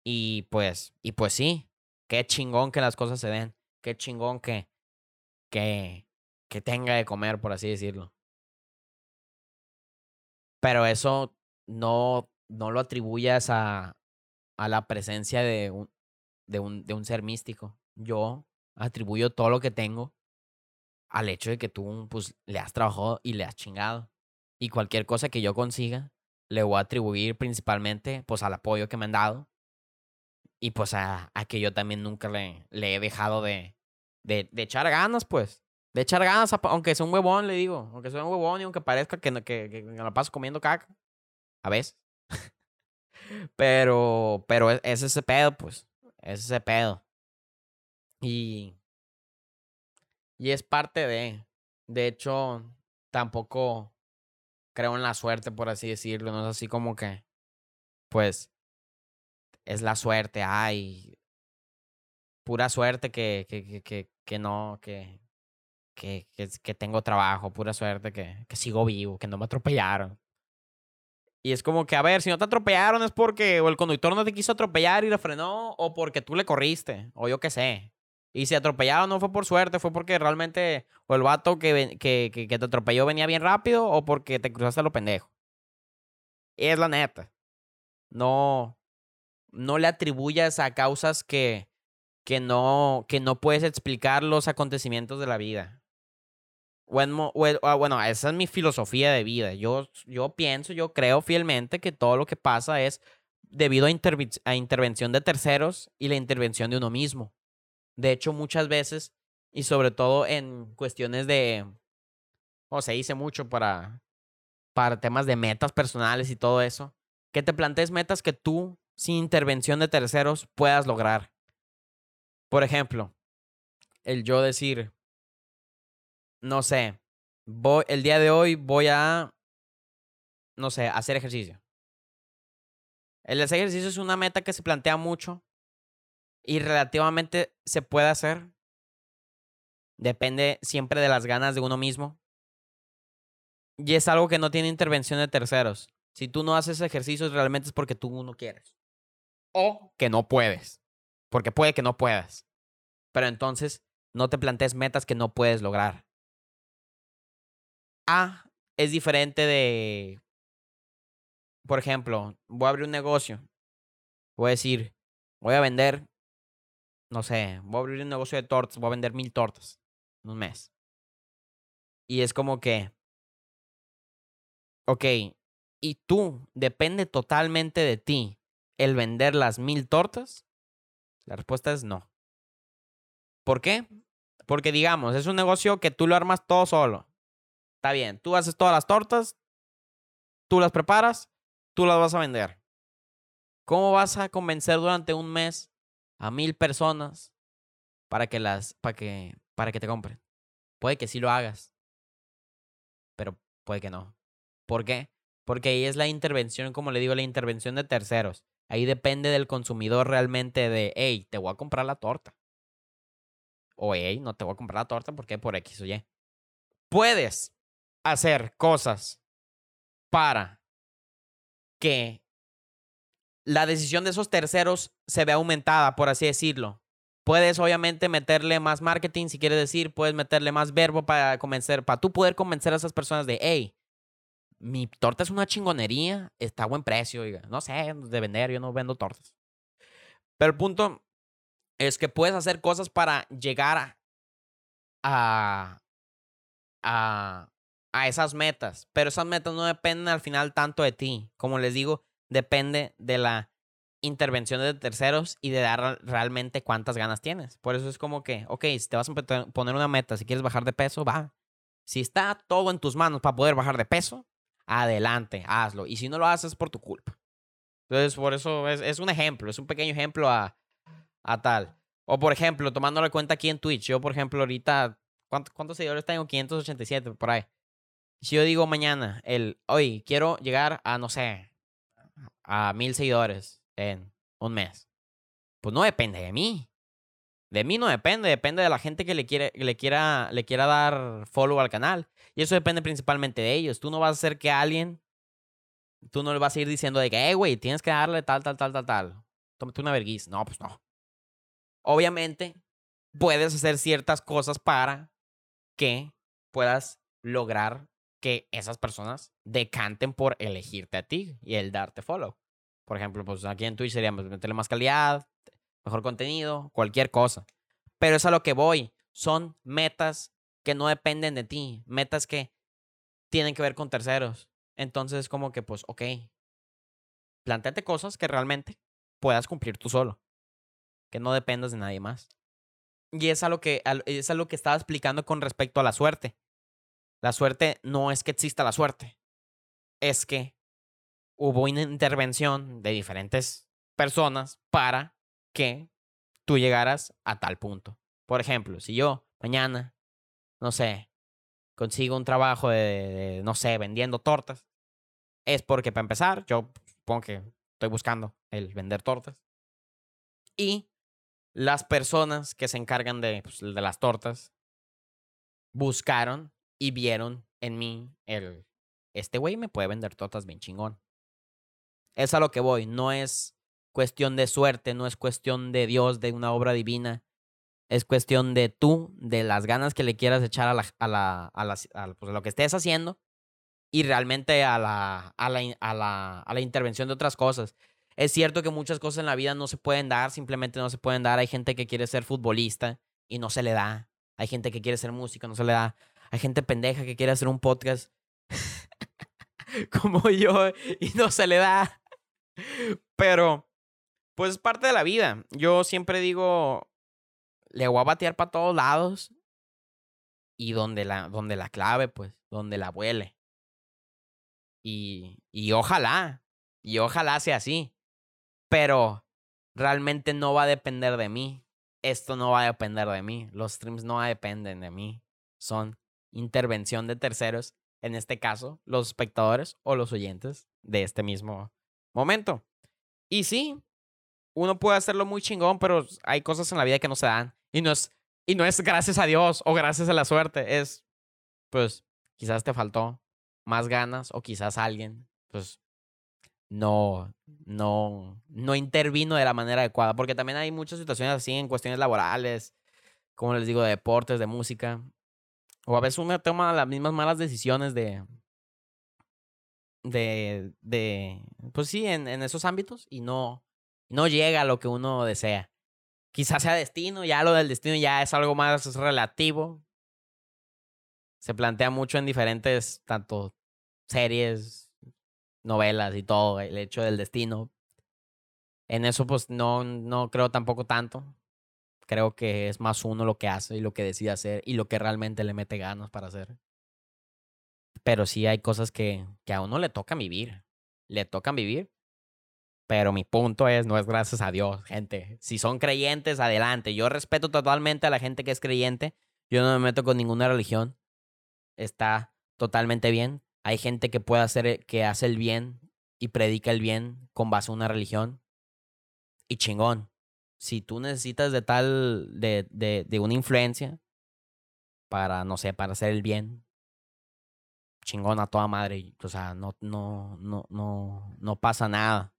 Y pues, y pues sí, qué chingón que las cosas se den, qué chingón que, que, que tenga de comer, por así decirlo. Pero eso no no lo atribuyas a, a la presencia de un, de, un, de un ser místico. Yo atribuyo todo lo que tengo al hecho de que tú pues le has trabajado y le has chingado. Y cualquier cosa que yo consiga, le voy a atribuir principalmente pues al apoyo que me han dado. Y pues a, a que yo también nunca le, le he dejado de, de, de, echar ganas, pues. De echar ganas, aunque sea un huevón, le digo. Aunque sea un huevón y aunque parezca que, que, que me la paso comiendo caca. A veces. [laughs] pero, pero e, es ese pedo, pues. Es ese pedo. Y. Y es parte de. De hecho, tampoco creo en la suerte, por así decirlo. No es así como que. Pues. Es la suerte. Ay. Pura suerte que, que, que, que, no. Que, que, que, que tengo trabajo. Pura suerte que, que sigo vivo. Que no me atropellaron. Y es como que, a ver, si no te atropellaron es porque o el conductor no te quiso atropellar y le frenó, o porque tú le corriste, o yo qué sé. Y si atropellaron no fue por suerte, fue porque realmente o el vato que, que, que, te atropelló venía bien rápido, o porque te cruzaste a lo pendejo. Es la neta. No, no le atribuyas a causas que, que, no, que no puedes explicar los acontecimientos de la vida. Ah, bueno, esa es mi filosofía de vida. Yo, yo pienso, yo creo fielmente que todo lo que pasa es debido a, a intervención de terceros y la intervención de uno mismo. De hecho, muchas veces, y sobre todo en cuestiones de, o se dice mucho para, para temas de metas personales y todo eso, que te plantees metas que tú, sin intervención de terceros, puedas lograr. Por ejemplo, el yo decir, no sé, voy, el día de hoy voy a, no sé, hacer ejercicio. El hacer ejercicio es una meta que se plantea mucho y relativamente se puede hacer. Depende siempre de las ganas de uno mismo. Y es algo que no tiene intervención de terceros. Si tú no haces ejercicios, realmente es porque tú no quieres. O que no puedes. Porque puede que no puedas. Pero entonces no te plantees metas que no puedes lograr. A es diferente de, por ejemplo, voy a abrir un negocio. Voy a decir, voy a vender, no sé, voy a abrir un negocio de tortas, voy a vender mil tortas en un mes. Y es como que, ok, y tú, depende totalmente de ti el vender las mil tortas. La respuesta es no. ¿Por qué? Porque digamos, es un negocio que tú lo armas todo solo. Está bien, tú haces todas las tortas, tú las preparas, tú las vas a vender. ¿Cómo vas a convencer durante un mes a mil personas para que las, para que, para que te compren? Puede que sí lo hagas, pero puede que no. ¿Por qué? Porque ahí es la intervención, como le digo, la intervención de terceros. Ahí depende del consumidor realmente de, hey, te voy a comprar la torta. O, hey, no te voy a comprar la torta porque por X o Y. Puedes hacer cosas para que la decisión de esos terceros se vea aumentada, por así decirlo. Puedes obviamente meterle más marketing, si quieres decir, puedes meterle más verbo para convencer, para tú poder convencer a esas personas de, hey, mi torta es una chingonería, está a buen precio, no sé, de vender, yo no vendo tortas. Pero el punto es que puedes hacer cosas para llegar a esas metas, pero esas metas no dependen al final tanto de ti. Como les digo, depende de la intervención de terceros y de dar realmente cuántas ganas tienes. Por eso es como que, ok, si te vas a poner una meta, si quieres bajar de peso, va. Si está todo en tus manos para poder bajar de peso, adelante, hazlo. Y si no lo haces, por tu culpa. Entonces, por eso es, es un ejemplo, es un pequeño ejemplo a, a tal. O por ejemplo, tomando la cuenta aquí en Twitch, yo por ejemplo ahorita, ¿cuántos, cuántos seguidores tengo? 587 por ahí. Si yo digo mañana, el, hoy quiero llegar a, no sé, a mil seguidores en un mes, pues no depende de mí. De mí no depende, depende de la gente que le, quiere, le, quiera, le quiera dar follow al canal. Y eso depende principalmente de ellos. Tú no vas a hacer que alguien, tú no le vas a ir diciendo de que, hey, güey, tienes que darle tal, tal, tal, tal, tal. Tómate una vergüenza. No, pues no. Obviamente, puedes hacer ciertas cosas para que puedas lograr que esas personas decanten por elegirte a ti y el darte follow. Por ejemplo, pues aquí en Twitch sería pues, meterle más calidad, mejor contenido, cualquier cosa. Pero es a lo que voy. Son metas que no dependen de ti. Metas que tienen que ver con terceros. Entonces, como que, pues, ok. Plantéate cosas que realmente puedas cumplir tú solo. Que no dependas de nadie más. Y es a lo que, es a lo que estaba explicando con respecto a la suerte. La suerte no es que exista la suerte. Es que hubo una intervención de diferentes personas para que tú llegaras a tal punto. Por ejemplo, si yo mañana, no sé, consigo un trabajo de, no sé, vendiendo tortas, es porque para empezar, yo supongo que estoy buscando el vender tortas. Y las personas que se encargan de, pues, de las tortas buscaron y vieron en mí el, este güey me puede vender tortas bien chingón. Es a lo que voy, no es cuestión de suerte, no es cuestión de Dios, de una obra divina. Es cuestión de tú, de las ganas que le quieras echar a la, a la, a pues, lo que estés haciendo y realmente a la, a la, a la, a la intervención de otras cosas. Es cierto que muchas cosas en la vida no se pueden dar, simplemente no se pueden dar. Hay gente que quiere ser futbolista y no se le da. Hay gente que quiere ser músico, no se le da. Hay gente pendeja que quiere hacer un podcast [laughs] como yo y no se le da. Pero, pues es parte de la vida. Yo siempre digo, le voy a batear para todos lados y donde la, donde la clave, pues, donde la vuele. Y, y ojalá, y ojalá sea así. Pero realmente no va a depender de mí. Esto no va a depender de mí. Los streams no dependen de mí. Son intervención de terceros, en este caso, los espectadores o los oyentes de este mismo momento. Y sí, uno puede hacerlo muy chingón, pero hay cosas en la vida que no se dan. Y no es, y no es gracias a Dios o gracias a la suerte. Es, pues, quizás te faltó más ganas o quizás alguien, pues, no, no, no intervino de la manera adecuada. Porque también hay muchas situaciones así en cuestiones laborales, como les digo, de deportes, de música. O a veces uno toma las mismas malas decisiones de, de, de, pues sí, en, esos ámbitos y no, no llega a lo que uno desea. Quizás sea destino, ya lo del destino ya es algo más relativo. Se plantea mucho en diferentes, tanto series, novelas y todo, el hecho del destino. En eso pues no, no creo tampoco tanto. Creo que es más uno lo que hace y lo que decide hacer y lo que realmente le mete ganas para hacer. Pero sí hay cosas que, que a uno le toca vivir. Le tocan vivir. Pero mi punto es, no es gracias a Dios, gente. Si son creyentes, adelante. Yo respeto totalmente a la gente que es creyente. Yo no me meto con ninguna religión. Está totalmente bien. Hay gente que puede hacer, que hace el bien y predica el bien con base a una religión. Y chingón si tú necesitas de tal, de, de, de una influencia para, no sé, para hacer el bien, chingón a toda madre. O sea, no, no, no, no, no pasa nada.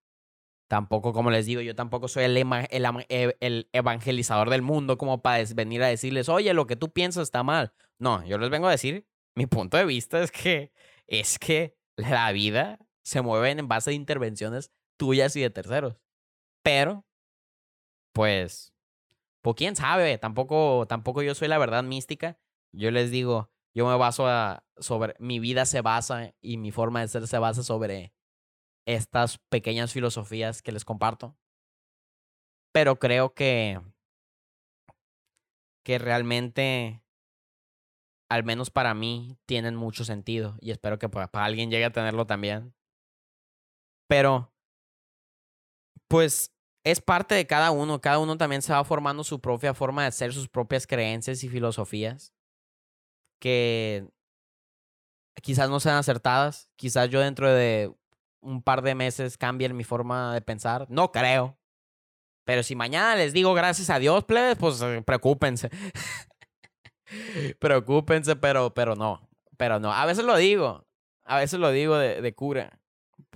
Tampoco, como les digo, yo tampoco soy el, el, e, el, evangelizador del mundo como para venir a decirles, oye, lo que tú piensas está mal. No, yo les vengo a decir, mi punto de vista es que, es que la vida se mueve en base a intervenciones tuyas y de terceros. Pero pues, pues quién sabe, tampoco, tampoco yo soy la verdad mística. Yo les digo, yo me baso a, sobre, mi vida se basa y mi forma de ser se basa sobre estas pequeñas filosofías que les comparto. Pero creo que, que realmente, al menos para mí, tienen mucho sentido y espero que para alguien llegue a tenerlo también. Pero, pues es parte de cada uno. Cada uno también se va formando su propia forma de hacer sus propias creencias y filosofías que quizás no sean acertadas. Quizás yo dentro de un par de meses cambie mi forma de pensar. No creo. Pero si mañana les digo gracias a Dios, plebes, pues eh, preocúpense. [laughs] preocúpense, pero, pero no. Pero no. A veces lo digo. A veces lo digo de, de cura.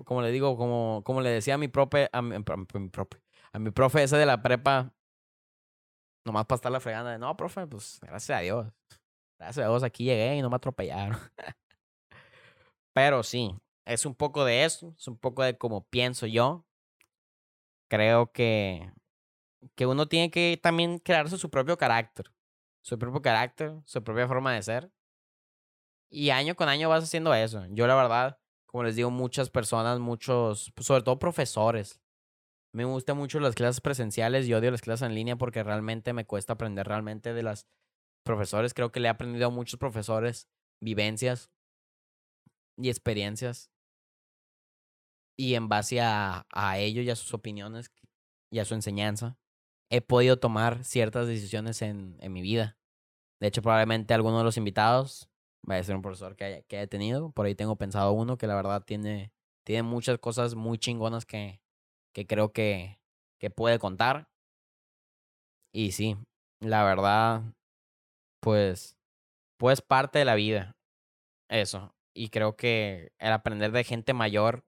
Como le digo, como, como le decía a mi profe, a a mi, a mi profe ese de la prepa, nomás para estar la fregando de, no, profe, pues gracias a Dios. Gracias a Dios aquí llegué y no me atropellaron. [laughs] Pero sí, es un poco de eso, es un poco de cómo pienso yo. Creo que que uno tiene que también crearse su propio carácter, su propio carácter, su propia forma de ser. Y año con año vas haciendo eso. Yo la verdad, como les digo, muchas personas, muchos, pues, sobre todo profesores. Me gustan mucho las clases presenciales y odio las clases en línea porque realmente me cuesta aprender realmente de las profesores. Creo que le he aprendido a muchos profesores vivencias y experiencias. Y en base a, a ello y a sus opiniones y a su enseñanza, he podido tomar ciertas decisiones en, en mi vida. De hecho, probablemente alguno de los invitados vaya a ser un profesor que, haya, que haya tenido. Por ahí tengo pensado uno que la verdad tiene, tiene muchas cosas muy chingonas que, que creo que, que puede contar. Y sí, la verdad, pues, pues parte de la vida. Eso. Y creo que el aprender de gente mayor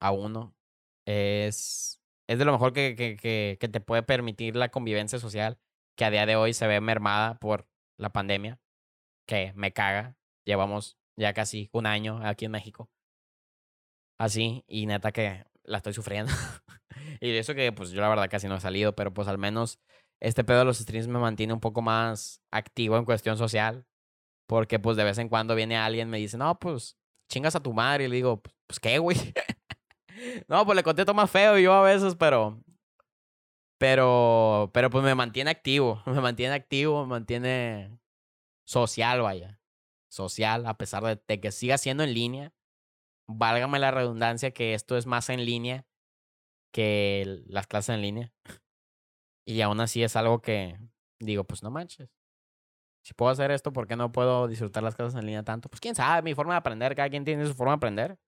a uno es, es de lo mejor que, que, que, que te puede permitir la convivencia social, que a día de hoy se ve mermada por la pandemia, que me caga. Llevamos ya casi un año aquí en México. Así, y neta que la estoy sufriendo. [laughs] y de eso que pues yo la verdad casi no he salido, pero pues al menos este pedo de los streams me mantiene un poco más activo en cuestión social. Porque pues de vez en cuando viene alguien me dice, no, pues chingas a tu madre. Y le digo, pues qué, güey. [laughs] no, pues le contesto más feo yo a veces, pero... Pero, pero pues me mantiene activo, [laughs] me mantiene activo, me mantiene social, vaya. Social, a pesar de, que siga siendo en línea. Válgame la redundancia que esto es más en línea que las clases en línea. Y aún así es algo que digo, pues no manches. Si puedo hacer esto, ¿por qué no puedo disfrutar las clases en línea tanto? Pues quién sabe, mi forma de aprender, cada quien tiene su forma de aprender.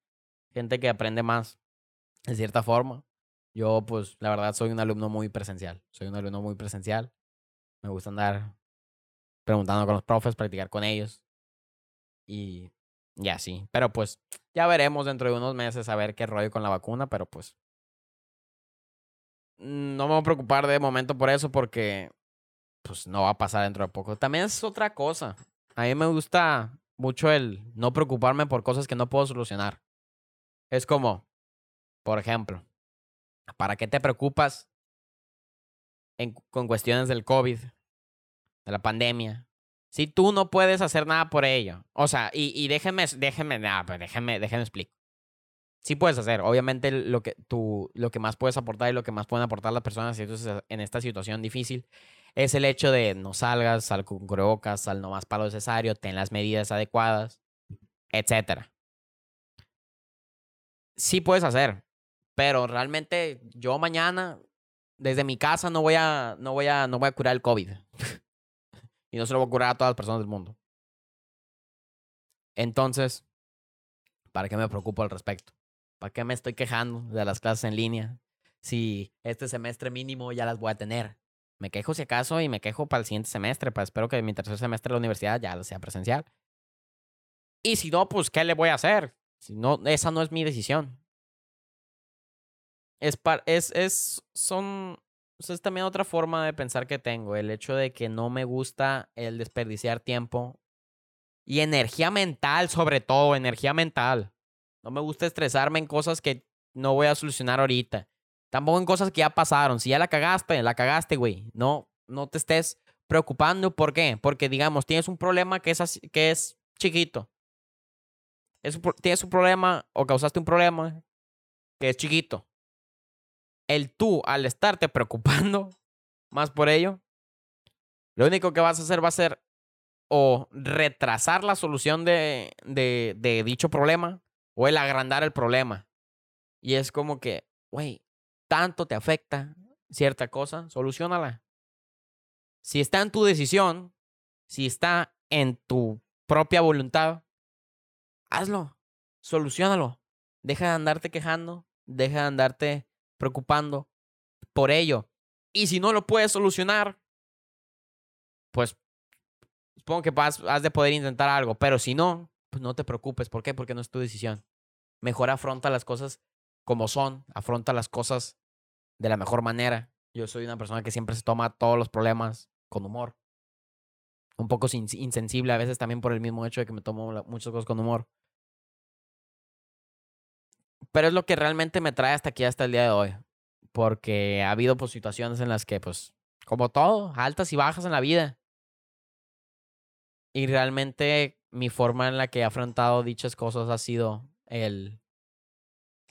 Gente que aprende más de cierta forma. Yo, pues, la verdad, soy un alumno muy presencial. Soy un alumno muy presencial. Me gusta andar preguntando con los profes, practicar con ellos. Y ya sí. Pero pues, ya veremos dentro de unos meses a ver qué rollo con la vacuna, pero pues. No me voy a preocupar de momento por eso porque pues no va a pasar dentro de poco. También es otra cosa. A mí me gusta mucho el no preocuparme por cosas que no puedo solucionar. Es como, por ejemplo, ¿para qué te preocupas en, con cuestiones del COVID, de la pandemia? Si tú no puedes hacer nada por ello. O sea, y, y déjenme, déjenme, nada, pues déjenme, déjenme. Sí puedes hacer. Obviamente lo que, tú, lo que más puedes aportar y lo que más pueden aportar las personas en esta situación difícil es el hecho de no salgas, sal con cubrebocas, sal no más para lo necesario, ten las medidas adecuadas, etcétera. Sí puedes hacer, pero realmente yo mañana desde mi casa no voy a no voy a no voy a curar el COVID. [laughs] y no se lo voy a curar a todas las personas del mundo. Entonces, ¿para qué me preocupo al respecto? ¿Para qué me estoy quejando de las clases en línea? Si este semestre mínimo ya las voy a tener. Me quejo si acaso y me quejo para el siguiente semestre. Pues espero que mi tercer semestre de la universidad ya sea presencial. Y si no, pues, ¿qué le voy a hacer? Si no, esa no es mi decisión. Es, es, es, son, es también otra forma de pensar que tengo. El hecho de que no me gusta el desperdiciar tiempo y energía mental, sobre todo, energía mental. No me gusta estresarme en cosas que no voy a solucionar ahorita. Tampoco en cosas que ya pasaron. Si ya la cagaste, la cagaste, güey. No, no te estés preocupando. ¿Por qué? Porque, digamos, tienes un problema que es, que es chiquito. tienes un problema o causaste un problema que es chiquito. El tú, al estarte preocupando [laughs] más por ello, lo único que vas a hacer va a ser o retrasar la solución de, dicho problema o el agrandar el problema. Y es como que, güey, tanto te afecta cierta cosa, solucionala. Si está en tu decisión, si está en tu propia voluntad, hazlo, solucionalo. Deja de andarte quejando, deja de andarte preocupando por ello. Y si no lo puedes solucionar, pues supongo que has de poder intentar algo, pero si no, pues no te preocupes. ¿Por qué? Porque no es tu decisión. Mejor afronta las cosas como son, afronta las cosas de la mejor manera. Yo soy una persona que siempre se toma todos los problemas con humor. Un poco insensible a veces también por el mismo hecho de que me tomo muchas cosas con humor. Pero es lo que realmente me trae hasta aquí, hasta el día de hoy. Porque ha habido pues situaciones en las que pues, como todo, altas y bajas en la vida. Y realmente mi forma en la que he afrontado dichas cosas ha sido el,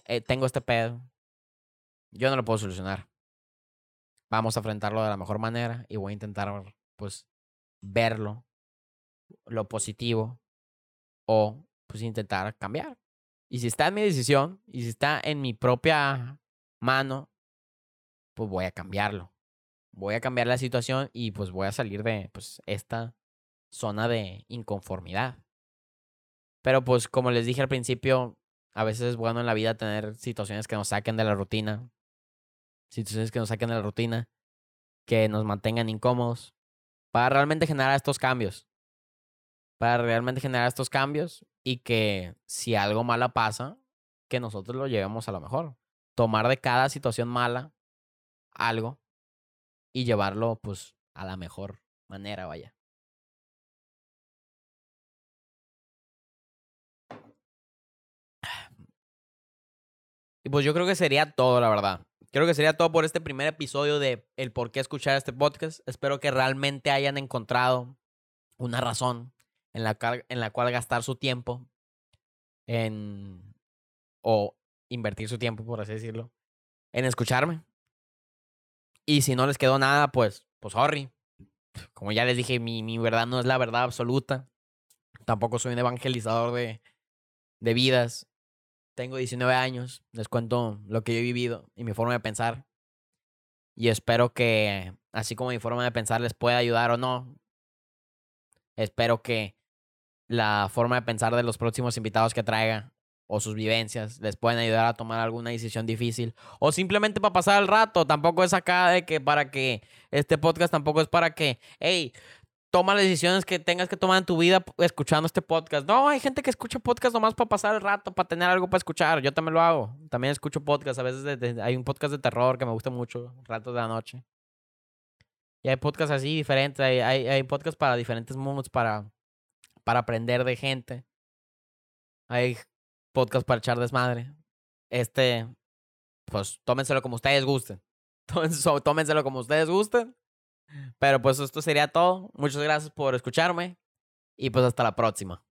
eh, tengo este pedo, yo no lo puedo solucionar. Vamos a enfrentarlo de la mejor manera y voy a intentar, pues, verlo, lo positivo, o pues intentar cambiar. Y si está en mi decisión, y si está en mi propia mano, pues voy a cambiarlo. Voy a cambiar la situación y pues voy a salir de pues esta zona de inconformidad. Pero pues como les dije al principio, a veces es bueno en la vida tener situaciones que nos saquen de la rutina. Situaciones que nos saquen de la rutina, que nos mantengan incómodos, para realmente generar estos cambios. Para realmente generar estos cambios y que si algo malo pasa, que nosotros lo llevemos a lo mejor. Tomar de cada situación mala algo y llevarlo pues a la mejor manera, vaya. Y pues yo creo que sería todo, la verdad. Creo que sería todo por este primer episodio de el por qué escuchar este podcast. Espero que realmente hayan encontrado una razón en la, en la cual gastar su tiempo en o invertir su tiempo, por así decirlo, en escucharme. Y si no les quedó nada, pues, pues sorry. Como ya les dije, mi, mi verdad no es la verdad absoluta. Tampoco soy un evangelizador de, de vidas. Tengo 19 años, les cuento lo que yo he vivido y mi forma de pensar. Y espero que, así como mi forma de pensar les pueda ayudar o no, espero que la forma de pensar de los próximos invitados que traiga o sus vivencias les pueden ayudar a tomar alguna decisión difícil o simplemente para pasar el rato. Tampoco es acá de que para que este podcast tampoco es para que, hey, toma las decisiones que tengas que tomar en tu vida escuchando este podcast. No, hay gente que escucha podcast nomás para pasar el rato, para tener algo para escuchar. Yo también lo hago. También escucho podcast. A veces hay un podcast de terror que me gusta mucho, ratos de la noche. Y hay podcasts así diferentes. Hay, hay, hay podcasts para diferentes moods, para, para aprender de gente. Hay podcasts para echar desmadre. Este, pues tómenselo como ustedes gusten. [laughs] Tómenselo como ustedes gusten. Pero pues esto sería todo. Muchas gracias por escucharme y pues hasta la próxima.